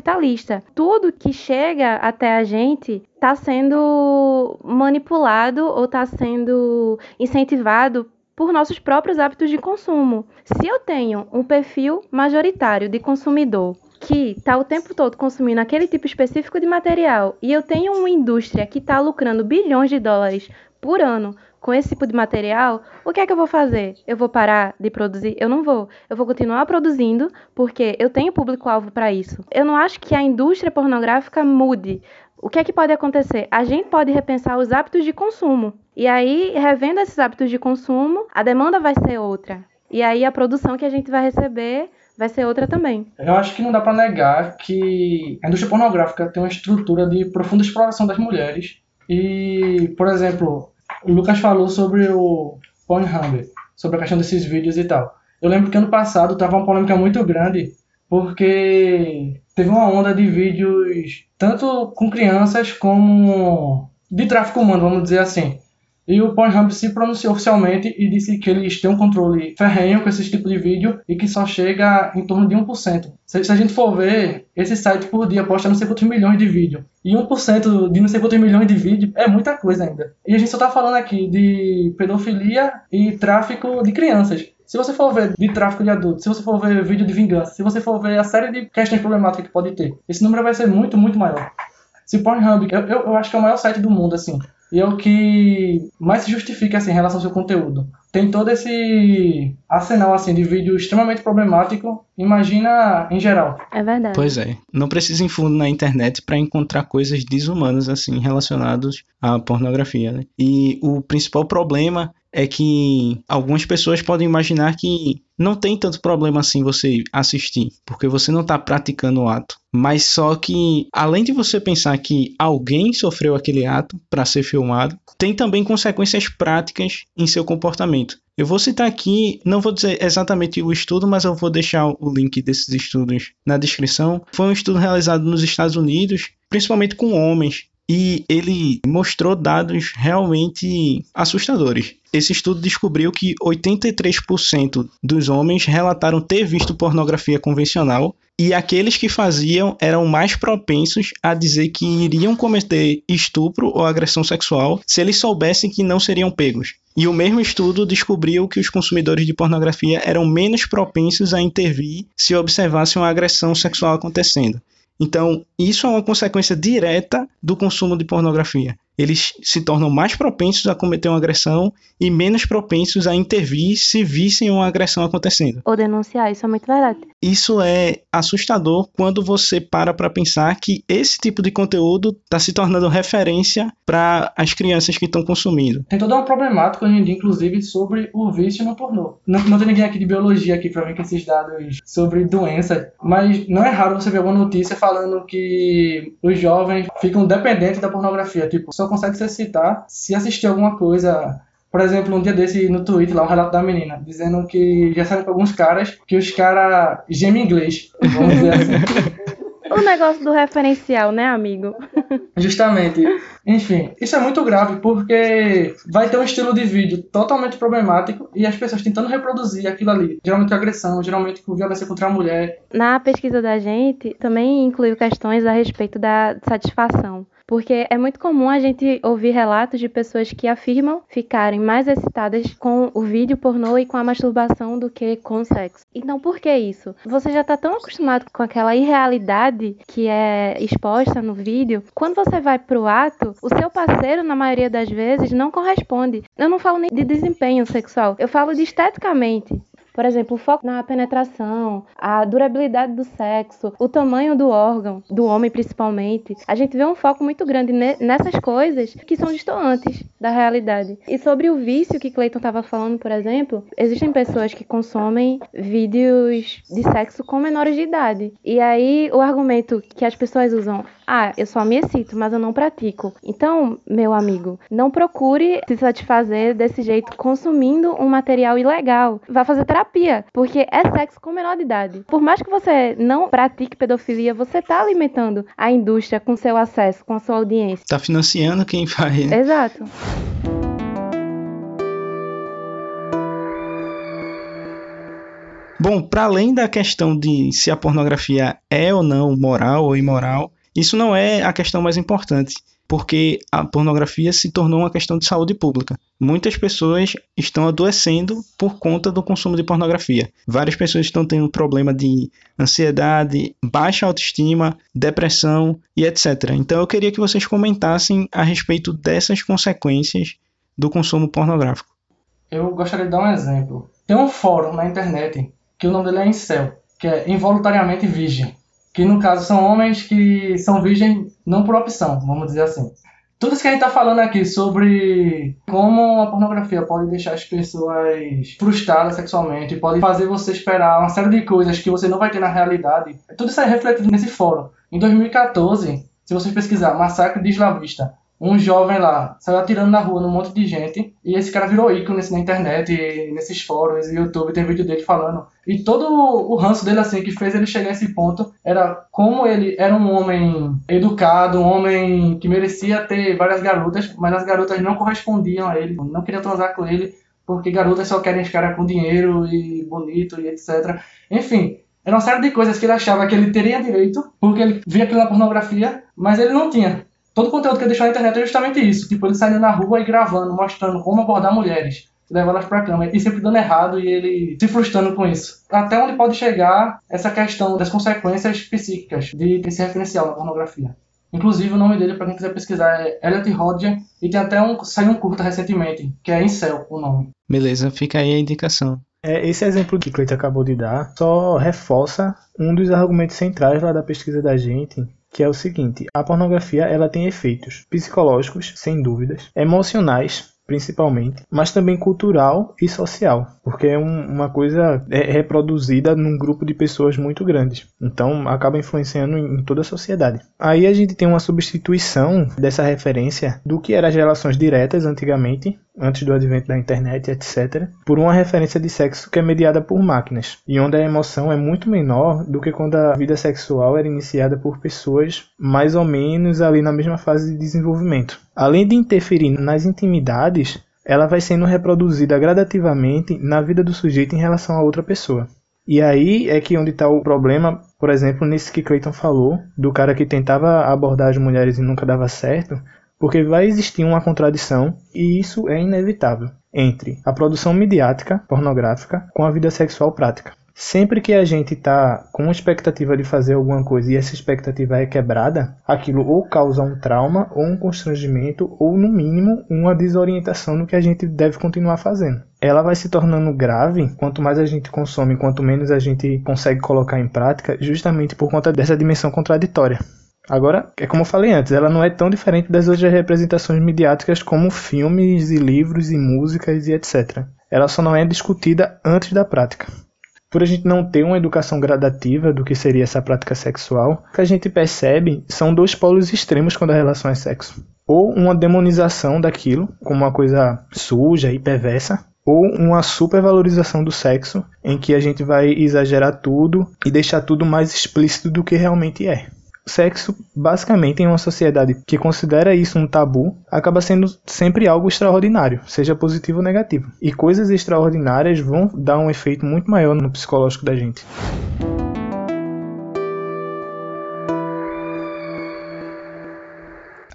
Tudo que chega até a gente está sendo manipulado ou está sendo incentivado por nossos próprios hábitos de consumo. Se eu tenho um perfil majoritário de consumidor que está o tempo todo consumindo aquele tipo específico de material e eu tenho uma indústria que está lucrando bilhões de dólares por ano com esse tipo de material, o que é que eu vou fazer? Eu vou parar de produzir? Eu não vou. Eu vou continuar produzindo porque eu tenho público-alvo para isso. Eu não acho que a indústria pornográfica mude. O que é que pode acontecer? A gente pode repensar os hábitos de consumo. E aí, revendo esses hábitos de consumo, a demanda vai ser outra. E aí a produção que a gente vai receber vai ser outra também. Eu acho que não dá para negar que a indústria pornográfica tem uma estrutura de profunda exploração das mulheres. E, por exemplo, o Lucas falou sobre o Pornhub, sobre a questão desses vídeos e tal. Eu lembro que ano passado tava uma polêmica muito grande porque teve uma onda de vídeos tanto com crianças como de tráfico humano, vamos dizer assim. E o Pornhub se pronunciou oficialmente e disse que eles têm um controle ferrenho com esse tipo de vídeo e que só chega em torno de 1%. Se, se a gente for ver, esse site por dia posta não sei quantos milhões de vídeos. E 1% de não sei quantos milhões de vídeos é muita coisa ainda. E a gente só está falando aqui de pedofilia e tráfico de crianças. Se você for ver de tráfico de adultos, se você for ver vídeo de vingança, se você for ver a série de questões problemáticas que pode ter, esse número vai ser muito, muito maior. Se Pornhub, eu, eu, eu acho que é o maior site do mundo, assim e é o que mais se justifica assim, em relação ao seu conteúdo. Tem todo esse arsenal assim, de vídeo extremamente problemático, imagina em geral. É verdade. Pois é. Não precisa ir fundo na internet para encontrar coisas desumanas assim relacionadas à pornografia. Né? E o principal problema é que algumas pessoas podem imaginar que não tem tanto problema assim você assistir, porque você não está praticando o ato. Mas só que, além de você pensar que alguém sofreu aquele ato para ser filmado, tem também consequências práticas em seu comportamento. Eu vou citar aqui, não vou dizer exatamente o estudo, mas eu vou deixar o link desses estudos na descrição. Foi um estudo realizado nos Estados Unidos, principalmente com homens, e ele mostrou dados realmente assustadores. Esse estudo descobriu que 83% dos homens relataram ter visto pornografia convencional e aqueles que faziam eram mais propensos a dizer que iriam cometer estupro ou agressão sexual se eles soubessem que não seriam pegos. E o mesmo estudo descobriu que os consumidores de pornografia eram menos propensos a intervir se observassem uma agressão sexual acontecendo. Então, isso é uma consequência direta do consumo de pornografia eles se tornam mais propensos a cometer uma agressão e menos propensos a intervir se vissem uma agressão acontecendo. Ou denunciar, isso é muito verdade. Isso é assustador quando você para para pensar que esse tipo de conteúdo está se tornando referência para as crianças que estão consumindo. Tem toda uma problemática hoje em dia, inclusive, sobre o vício no pornô. Não, não tem ninguém aqui de biologia aqui para ver com esses dados sobre doenças, mas não é raro você ver alguma notícia falando que os jovens ficam dependentes da pornografia, tipo, só consegue se citar se assistir alguma coisa. Por exemplo, um dia desse no Twitter, lá, o relato da menina, dizendo que já saiu com alguns caras que os caras gemem inglês, vamos dizer assim. o negócio do referencial, né, amigo? Justamente. Enfim, isso é muito grave porque vai ter um estilo de vídeo totalmente problemático e as pessoas tentando reproduzir aquilo ali. Geralmente agressão, geralmente com violência contra a mulher. Na pesquisa da gente, também incluiu questões a respeito da satisfação porque é muito comum a gente ouvir relatos de pessoas que afirmam ficarem mais excitadas com o vídeo pornô e com a masturbação do que com o sexo. Então, por que isso? Você já está tão acostumado com aquela irrealidade que é exposta no vídeo, quando você vai pro ato, o seu parceiro, na maioria das vezes, não corresponde. Eu não falo nem de desempenho sexual, eu falo de esteticamente Por exemplo, o foco na penetração, a durabilidade do sexo, o tamanho do órgão, do homem principalmente. A gente vê um foco muito grande nessas coisas que são distantes da realidade. E sobre o vício que Clayton estava falando, por exemplo, existem pessoas que consomem vídeos de sexo com menores de idade. E aí o argumento que as pessoas usam, ah, eu só me excito, mas eu não pratico. Então, meu amigo, não procure se satisfazer desse jeito consumindo um material ilegal. Vá fazer terapia, porque é sexo com menor de idade. Por mais que você não pratique pedofilia, você está alimentando a indústria com seu acesso, com a sua audiência. Está financiando quem faz. Né? Exato. Bom, para além da questão de se a pornografia é ou não moral ou imoral, isso não é a questão mais importante, porque a pornografia se tornou uma questão de saúde pública. Muitas pessoas estão adoecendo por conta do consumo de pornografia. Várias pessoas estão tendo problema de ansiedade, baixa autoestima, depressão e etc. Então eu queria que vocês comentassem a respeito dessas consequências do consumo pornográfico. Eu gostaria de dar um exemplo. Tem um fórum na internet que o nome dele é Incel, que é involuntariamente virgem. Que no caso são homens que são virgem não por opção, vamos dizer assim. Tudo isso que a gente está falando aqui sobre como a pornografia pode deixar as pessoas frustradas sexualmente, pode fazer você esperar uma série de coisas que você não vai ter na realidade, tudo isso é refletido nesse fórum. Em 2014, se vocês pesquisar Massacre de Isla um jovem lá saiu atirando na rua num monte de gente e esse cara virou ícone na internet, nesses fóruns, no YouTube, tem vídeo dele falando. E todo o ranço dele, assim, que fez ele chegar a esse ponto era como ele era um homem educado, um homem que merecia ter várias garotas, mas as garotas não correspondiam a ele, não queriam transar com ele, porque garotas só querem cara com dinheiro e bonito e etc. Enfim, era uma série de coisas que ele achava que ele teria direito, porque ele via aquilo na pornografia, mas ele não tinha todo o conteúdo que ele deixou na internet é justamente isso. Tipo, ele saindo na rua e gravando, mostrando como abordar mulheres, levar elas pra cama, e sempre dando errado e ele se frustrando com isso. Até onde pode chegar essa questão das consequências psíquicas de esse referencial na pornografia. Inclusive, o nome dele, para quem quiser pesquisar, é Elliot Rodger, e tem até um, saiu um curta recentemente, que é Incel, o nome. Beleza, fica aí a indicação. É, esse exemplo que Cleiton acabou de dar só reforça um dos argumentos centrais lá da pesquisa da gente, que é o seguinte: a pornografia ela tem efeitos psicológicos, sem dúvidas, emocionais, principalmente, mas também cultural e social, porque é um, uma coisa é reproduzida num grupo de pessoas muito grandes, então acaba influenciando em, em toda a sociedade. Aí a gente tem uma substituição dessa referência do que eram as relações diretas antigamente antes do advento da internet, etc., por uma referência de sexo que é mediada por máquinas, e onde a emoção é muito menor do que quando a vida sexual era iniciada por pessoas mais ou menos ali na mesma fase de desenvolvimento. Além de interferir nas intimidades, ela vai sendo reproduzida gradativamente na vida do sujeito em relação a outra pessoa. E aí é que onde está o problema, por exemplo, nesse que Clayton falou, do cara que tentava abordar as mulheres e nunca dava certo, porque vai existir uma contradição, e isso é inevitável, entre a produção midiática pornográfica com a vida sexual prática. Sempre que a gente está com expectativa de fazer alguma coisa e essa expectativa é quebrada, aquilo ou causa um trauma, ou um constrangimento, ou no mínimo uma desorientação no que a gente deve continuar fazendo. Ela vai se tornando grave quanto mais a gente consome, quanto menos a gente consegue colocar em prática, justamente por conta dessa dimensão contraditória. Agora, é como eu falei antes, ela não é tão diferente das outras representações midiáticas como filmes e livros e músicas e etc. Ela só não é discutida antes da prática. Por a gente não ter uma educação gradativa do que seria essa prática sexual, o que a gente percebe são dois polos extremos quando a relação é sexo. Ou uma demonização daquilo, como uma coisa suja e perversa, ou uma supervalorização do sexo, em que a gente vai exagerar tudo e deixar tudo mais explícito do que realmente é sexo, basicamente, em uma sociedade que considera isso um tabu, acaba sendo sempre algo extraordinário, seja positivo ou negativo. E coisas extraordinárias vão dar um efeito muito maior no psicológico da gente.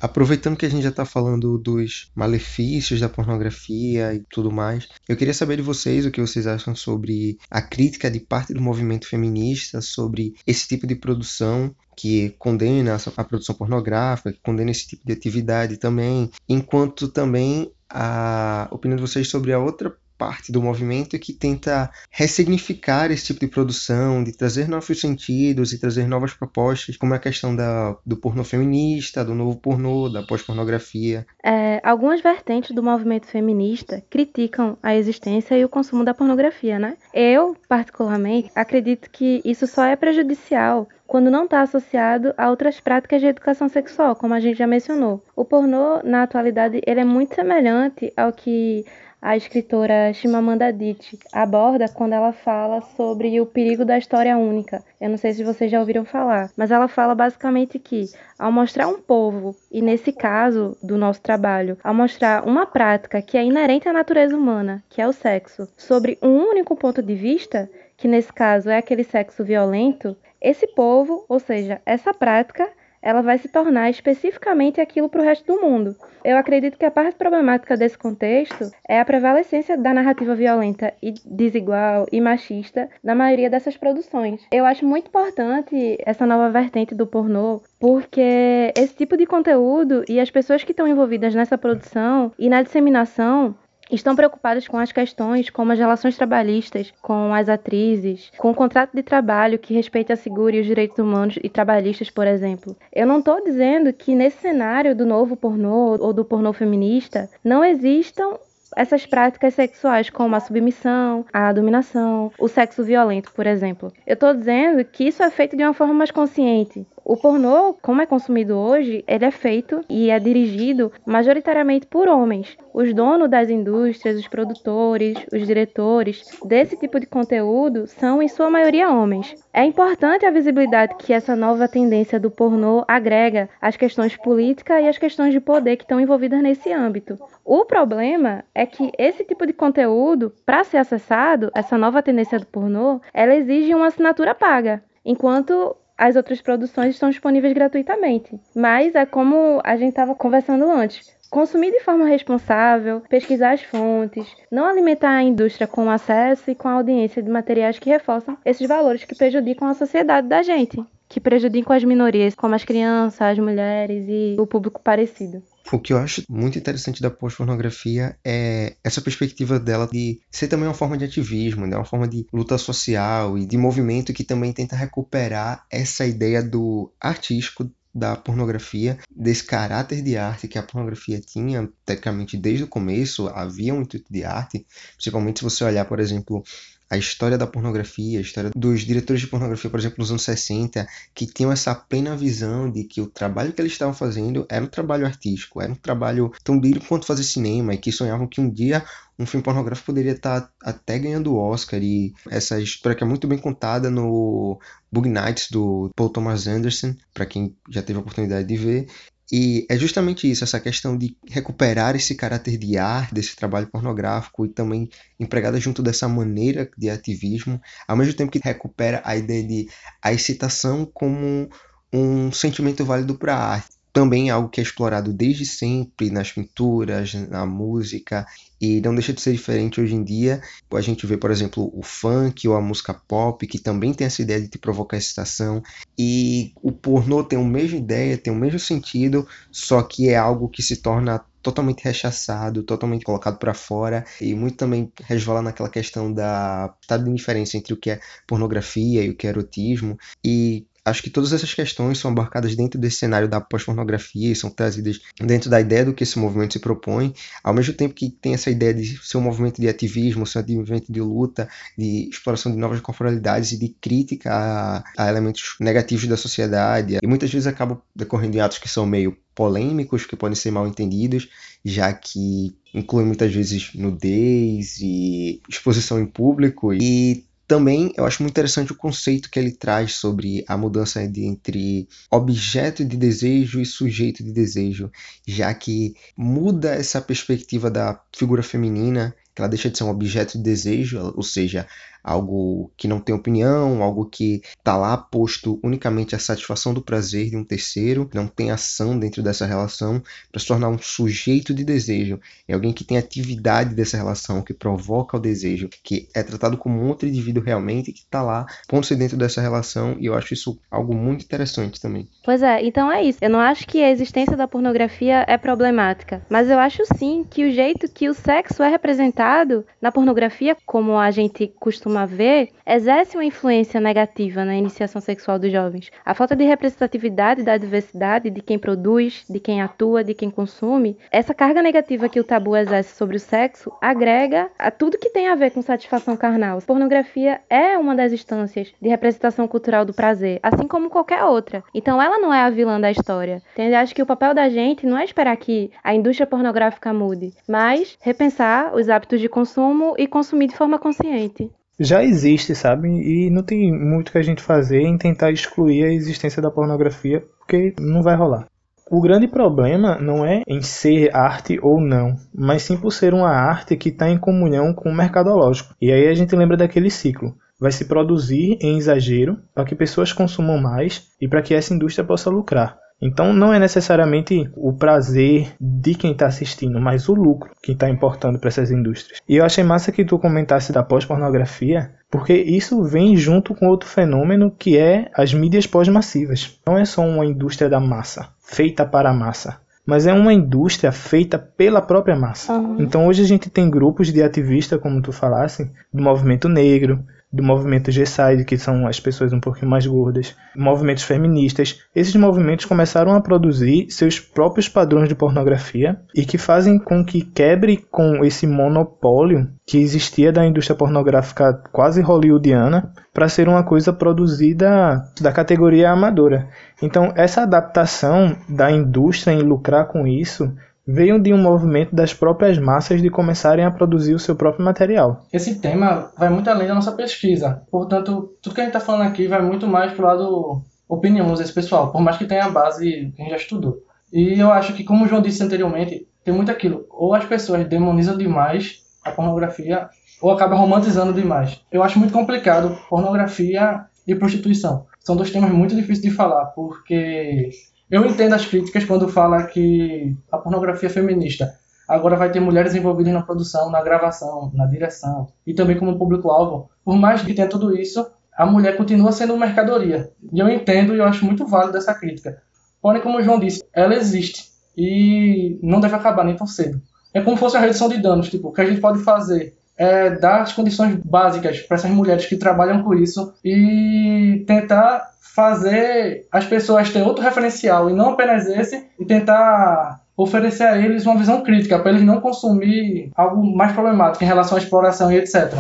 Aproveitando que a gente já está falando dos malefícios da pornografia e tudo mais, eu queria saber de vocês o que vocês acham sobre a crítica de parte do movimento feminista sobre esse tipo de produção que condena a produção pornográfica, que condena esse tipo de atividade também, enquanto também a opinião de vocês sobre a outra parte do movimento que tenta ressignificar esse tipo de produção, de trazer novos sentidos e trazer novas propostas, como a questão da, do pornô feminista, do novo pornô, da pós-pornografia. É, algumas vertentes do movimento feminista criticam a existência e o consumo da pornografia, né? Eu, particularmente, acredito que isso só é prejudicial quando não está associado a outras práticas de educação sexual, como a gente já mencionou. O pornô, na atualidade, ele é muito semelhante ao que a escritora Chimamanda Adichie aborda quando ela fala sobre o perigo da história única. Eu não sei se vocês já ouviram falar, mas ela fala basicamente que ao mostrar um povo, e nesse caso do nosso trabalho, ao mostrar uma prática que é inerente à natureza humana, que é o sexo, sobre um único ponto de vista, que nesse caso é aquele sexo violento, esse povo, ou seja, essa prática, ela vai se tornar especificamente aquilo para o resto do mundo. Eu acredito que a parte problemática desse contexto é a prevalecência da narrativa violenta e desigual e machista na maioria dessas produções. Eu acho muito importante essa nova vertente do pornô, porque esse tipo de conteúdo e as pessoas que estão envolvidas nessa produção e na disseminação estão preocupadas com as questões como as relações trabalhistas com as atrizes, com o contrato de trabalho que respeite a segura e os direitos humanos e trabalhistas, por exemplo. Eu não estou dizendo que nesse cenário do novo pornô ou do pornô feminista não existam essas práticas sexuais como a submissão, a dominação, o sexo violento, por exemplo. Eu estou dizendo que isso é feito de uma forma mais consciente, o pornô, como é consumido hoje, ele é feito e é dirigido majoritariamente por homens. Os donos das indústrias, os produtores, os diretores desse tipo de conteúdo são, em sua maioria, homens. É importante a visibilidade que essa nova tendência do pornô agrega às questões políticas e às questões de poder que estão envolvidas nesse âmbito. O problema é que esse tipo de conteúdo, para ser acessado, essa nova tendência do pornô, ela exige uma assinatura paga. Enquanto as outras produções estão disponíveis gratuitamente. Mas é como a gente estava conversando antes. Consumir de forma responsável, pesquisar as fontes, não alimentar a indústria com acesso e com a audiência de materiais que reforçam esses valores que prejudicam a sociedade da gente, que prejudicam as minorias, como as crianças, as mulheres e o público parecido. O que eu acho muito interessante da pós-pornografia é essa perspectiva dela de ser também uma forma de ativismo, né? uma forma de luta social e de movimento que também tenta recuperar essa ideia do artístico da pornografia, desse caráter de arte que a pornografia tinha, tecnicamente desde o começo, havia um intuito de arte, principalmente se você olhar, por exemplo, a história da pornografia, a história dos diretores de pornografia, por exemplo, nos anos 60, que tinham essa plena visão de que o trabalho que eles estavam fazendo era um trabalho artístico, era um trabalho tão duro quanto fazer cinema, e que sonhavam que um dia um filme pornográfico poderia estar até ganhando o Oscar. E essa história que é muito bem contada no Bug Nights do Paul Thomas Anderson, para quem já teve a oportunidade de ver. E é justamente isso, essa questão de recuperar esse caráter de arte, desse trabalho pornográfico e também empregada junto dessa maneira de ativismo, ao mesmo tempo que recupera a ideia de a excitação como um sentimento válido para a arte também é algo que é explorado desde sempre nas pinturas, na música, e não deixa de ser diferente hoje em dia. A gente vê, por exemplo, o funk ou a música pop, que também tem essa ideia de te provocar excitação, e o pornô tem a mesma ideia, tem o mesmo sentido, só que é algo que se torna totalmente rechaçado, totalmente colocado para fora e muito também resvala naquela questão da, da diferença entre o que é pornografia e o que é erotismo e Acho que todas essas questões são abarcadas dentro desse cenário da pós-pornografia e são trazidas dentro da ideia do que esse movimento se propõe, ao mesmo tempo que tem essa ideia de ser um movimento de ativismo, ser um movimento de luta, de exploração de novas corporalidades e de crítica a, a elementos negativos da sociedade. E muitas vezes acaba decorrendo em atos que são meio polêmicos, que podem ser mal entendidos, já que incluem muitas vezes nudez e exposição em público. E também eu acho muito interessante o conceito que ele traz sobre a mudança de, entre objeto de desejo e sujeito de desejo, já que muda essa perspectiva da figura feminina, que ela deixa de ser um objeto de desejo, ou seja, algo que não tem opinião, algo que está lá posto unicamente à satisfação do prazer de um terceiro, não tem ação dentro dessa relação, para se tornar um sujeito de desejo. É alguém que tem atividade dessa relação, que provoca o desejo, que é tratado como um outro indivíduo realmente, que está lá pondo-se dentro dessa relação, e eu acho isso algo muito interessante também. Pois é, então é isso. Eu não acho que a existência da pornografia é problemática, mas eu acho sim que o jeito que o sexo é representado na pornografia, como a gente costuma ver, exerce uma influência negativa na iniciação sexual dos jovens. A falta de representatividade da diversidade de quem produz, de quem atua, de quem consome, essa carga negativa que o tabu exerce sobre o sexo agrega a tudo que tem a ver com satisfação carnal. Pornografia é uma das instâncias de representação cultural do prazer, assim como qualquer outra. Então ela não é a vilã da história. Entende? Acho que o papel da gente não é esperar que a indústria pornográfica mude, mas repensar os hábitos de consumo e consumir de forma consciente já existe, sabe? E não tem muito que a gente fazer em tentar excluir a existência da pornografia, porque não vai rolar. O grande problema não é em ser arte ou não, mas sim por ser uma arte que está em comunhão com o mercadológico. E aí a gente lembra daquele ciclo. Vai se produzir em exagero para que pessoas consumam mais e para que essa indústria possa lucrar. Então não é necessariamente o prazer de quem está assistindo, mas o lucro que está importando para essas indústrias. E eu achei massa que tu comentasse da pós-pornografia, porque isso vem junto com outro fenômeno que é as mídias pós-massivas. Não é só uma indústria da massa, feita para a massa, mas é uma indústria feita pela própria massa. Uhum. Então hoje a gente tem grupos de ativistas, como tu falasse, do movimento negro, do movimento G-Side, que são as pessoas um pouquinho mais gordas, movimentos feministas. Esses movimentos começaram a produzir seus próprios padrões de pornografia e que fazem com que quebre com esse monopólio que existia da indústria pornográfica quase hollywoodiana para ser uma coisa produzida da categoria amadora. Então, essa adaptação da indústria em lucrar com isso veio de um movimento das próprias massas de começarem a produzir o seu próprio material. Esse tema vai muito além da nossa pesquisa. Portanto, tudo que a gente está falando aqui vai muito mais para o lado opinião esse pessoal, por mais que tenha a base que a gente já estudou. E eu acho que, como o João disse anteriormente, tem muito aquilo. Ou as pessoas demonizam demais a pornografia, ou acaba romantizando demais. Eu acho muito complicado pornografia e prostituição. São dois temas muito difíceis de falar, porque eu entendo as críticas quando fala que a pornografia feminista agora vai ter mulheres envolvidas na produção, na gravação, na direção e também como público-alvo. Por mais que tenha tudo isso, a mulher continua sendo mercadoria. E eu entendo e eu acho muito válido essa crítica. Porém, como o João disse, ela existe e não deve acabar nem tão cedo. É como se fosse uma redução de danos. Tipo, o que a gente pode fazer é dar as condições básicas para essas mulheres que trabalham com isso e tentar fazer as pessoas ter outro referencial e não apenas esse e tentar oferecer a eles uma visão crítica para eles não consumir algo mais problemático em relação à exploração e etc.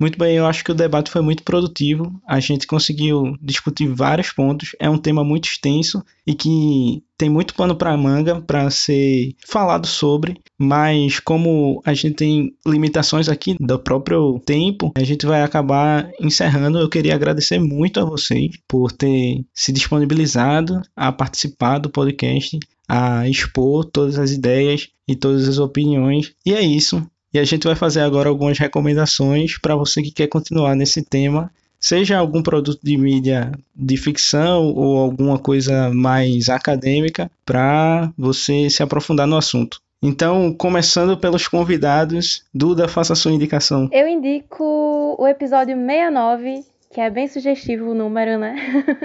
Muito bem, eu acho que o debate foi muito produtivo. A gente conseguiu discutir vários pontos. É um tema muito extenso e que tem muito pano para manga para ser falado sobre, mas como a gente tem limitações aqui do próprio tempo, a gente vai acabar encerrando. Eu queria agradecer muito a vocês por ter se disponibilizado a participar do podcast, a expor todas as ideias e todas as opiniões. E é isso. E a gente vai fazer agora algumas recomendações para você que quer continuar nesse tema, seja algum produto de mídia de ficção ou alguma coisa mais acadêmica, para você se aprofundar no assunto. Então, começando pelos convidados, Duda, faça a sua indicação. Eu indico o episódio 69 que é bem sugestivo o número, né?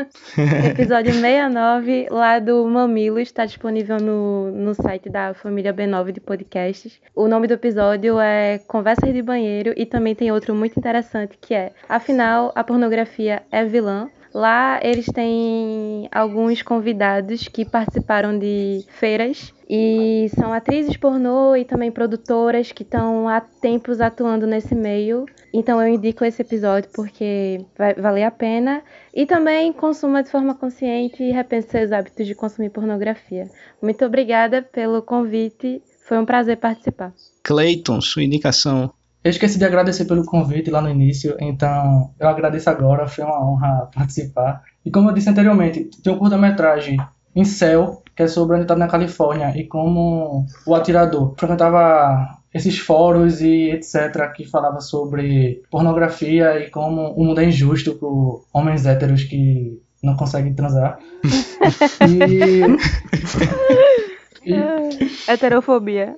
Episódio 69, lá do Mamilo, está disponível no, no site da família B9 de podcasts. O nome do episódio é Conversas de Banheiro e também tem outro muito interessante que é Afinal, a pornografia é vilã. Lá eles têm alguns convidados que participaram de feiras e são atrizes pornô e também produtoras que estão há tempos atuando nesse meio. Então eu indico esse episódio porque vai valer a pena. E também consuma de forma consciente e repense seus hábitos de consumir pornografia. Muito obrigada pelo convite. Foi um prazer participar. Clayton, sua indicação. Eu esqueci de agradecer pelo convite lá no início, então eu agradeço agora, foi uma honra participar. E como eu disse anteriormente, tem um curta-metragem em céu que é sobre a ambientado na Califórnia e como o atirador frequentava esses fóruns e etc. que falava sobre pornografia e como o mundo é injusto com homens héteros que não conseguem transar. e, e, Heterofobia.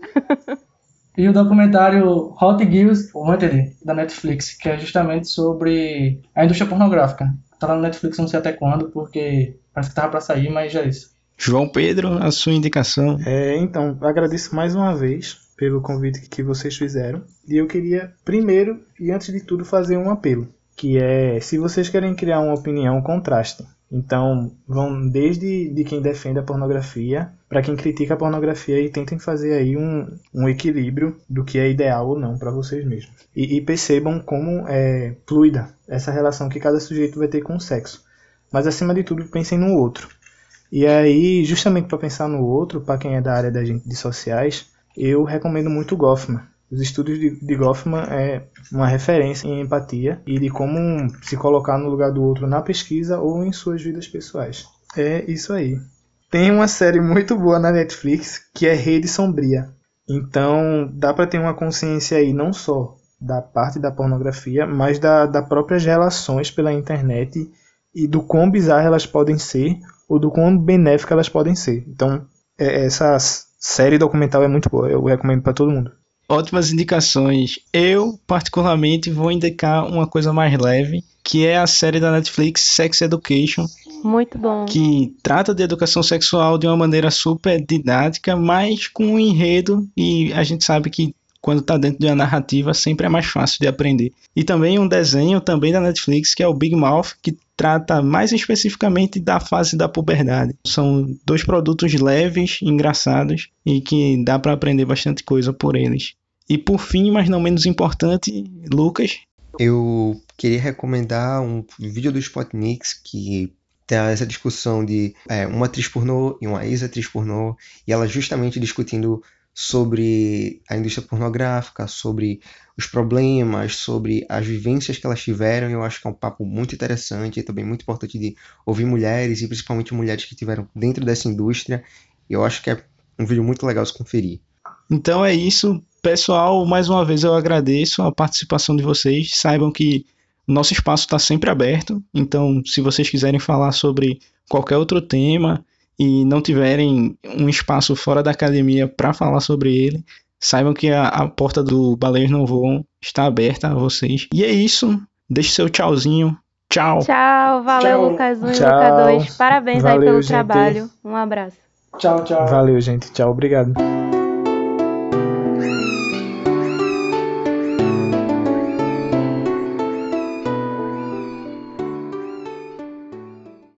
E o documentário Hot Girls Wanted, da Netflix, que é justamente sobre a indústria pornográfica. Tá lá no Netflix, não sei até quando, porque parece que tava pra sair, mas já é isso. João Pedro, a sua indicação. É, então, agradeço mais uma vez pelo convite que vocês fizeram. E eu queria, primeiro e antes de tudo, fazer um apelo. Que é, se vocês querem criar uma opinião, contrastem. Então, vão desde de quem defende a pornografia para quem critica a pornografia e tentem fazer aí um, um equilíbrio do que é ideal ou não para vocês mesmos. E, e, percebam como é fluida essa relação que cada sujeito vai ter com o sexo. Mas, acima de tudo, pensem no outro. E aí, justamente para pensar no outro, para quem é da área da gente de sociais, eu recomendo muito Goffman. Os estudos de, de Goffman é uma referência em empatia e de como se colocar no lugar do outro na pesquisa ou em suas vidas pessoais. É isso aí. Tem uma série muito boa na Netflix que é Rede Sombria. Então dá para ter uma consciência aí não só da parte da pornografia, mas da, da próprias relações pela internet e do quão bizarras elas podem ser ou do quão benéficas elas podem ser. Então é, essa série documental é muito boa, eu recomendo para todo mundo ótimas indicações. Eu, particularmente, vou indicar uma coisa mais leve, que é a série da Netflix Sex Education. Muito bom. Que trata de educação sexual de uma maneira super didática, mas com um enredo, e a gente sabe que quando está dentro de uma narrativa sempre é mais fácil de aprender. E também um desenho também da Netflix que é o Big Mouth, que trata mais especificamente da fase da puberdade. São dois produtos leves, engraçados e que dá para aprender bastante coisa por eles. E por fim, mas não menos importante, Lucas. Eu queria recomendar um vídeo do Spotnix que tem essa discussão de é, uma atriz pornô e uma ex-atriz pornô, e ela justamente discutindo sobre a indústria pornográfica, sobre os problemas, sobre as vivências que elas tiveram. Eu acho que é um papo muito interessante e também muito importante de ouvir mulheres e principalmente mulheres que tiveram dentro dessa indústria. Eu acho que é um vídeo muito legal se conferir. Então é isso, pessoal. Mais uma vez eu agradeço a participação de vocês. Saibam que nosso espaço está sempre aberto. Então, se vocês quiserem falar sobre qualquer outro tema, e não tiverem um espaço fora da academia para falar sobre ele, saibam que a, a porta do Baleias Não Voam está aberta a vocês. E é isso. Deixe seu tchauzinho. Tchau. Tchau. Valeu, tchau. Lucas 1 e Lucas 2. Parabéns Valeu, aí pelo gente. trabalho. Um abraço. Tchau, tchau. Valeu, gente. Tchau. Obrigado.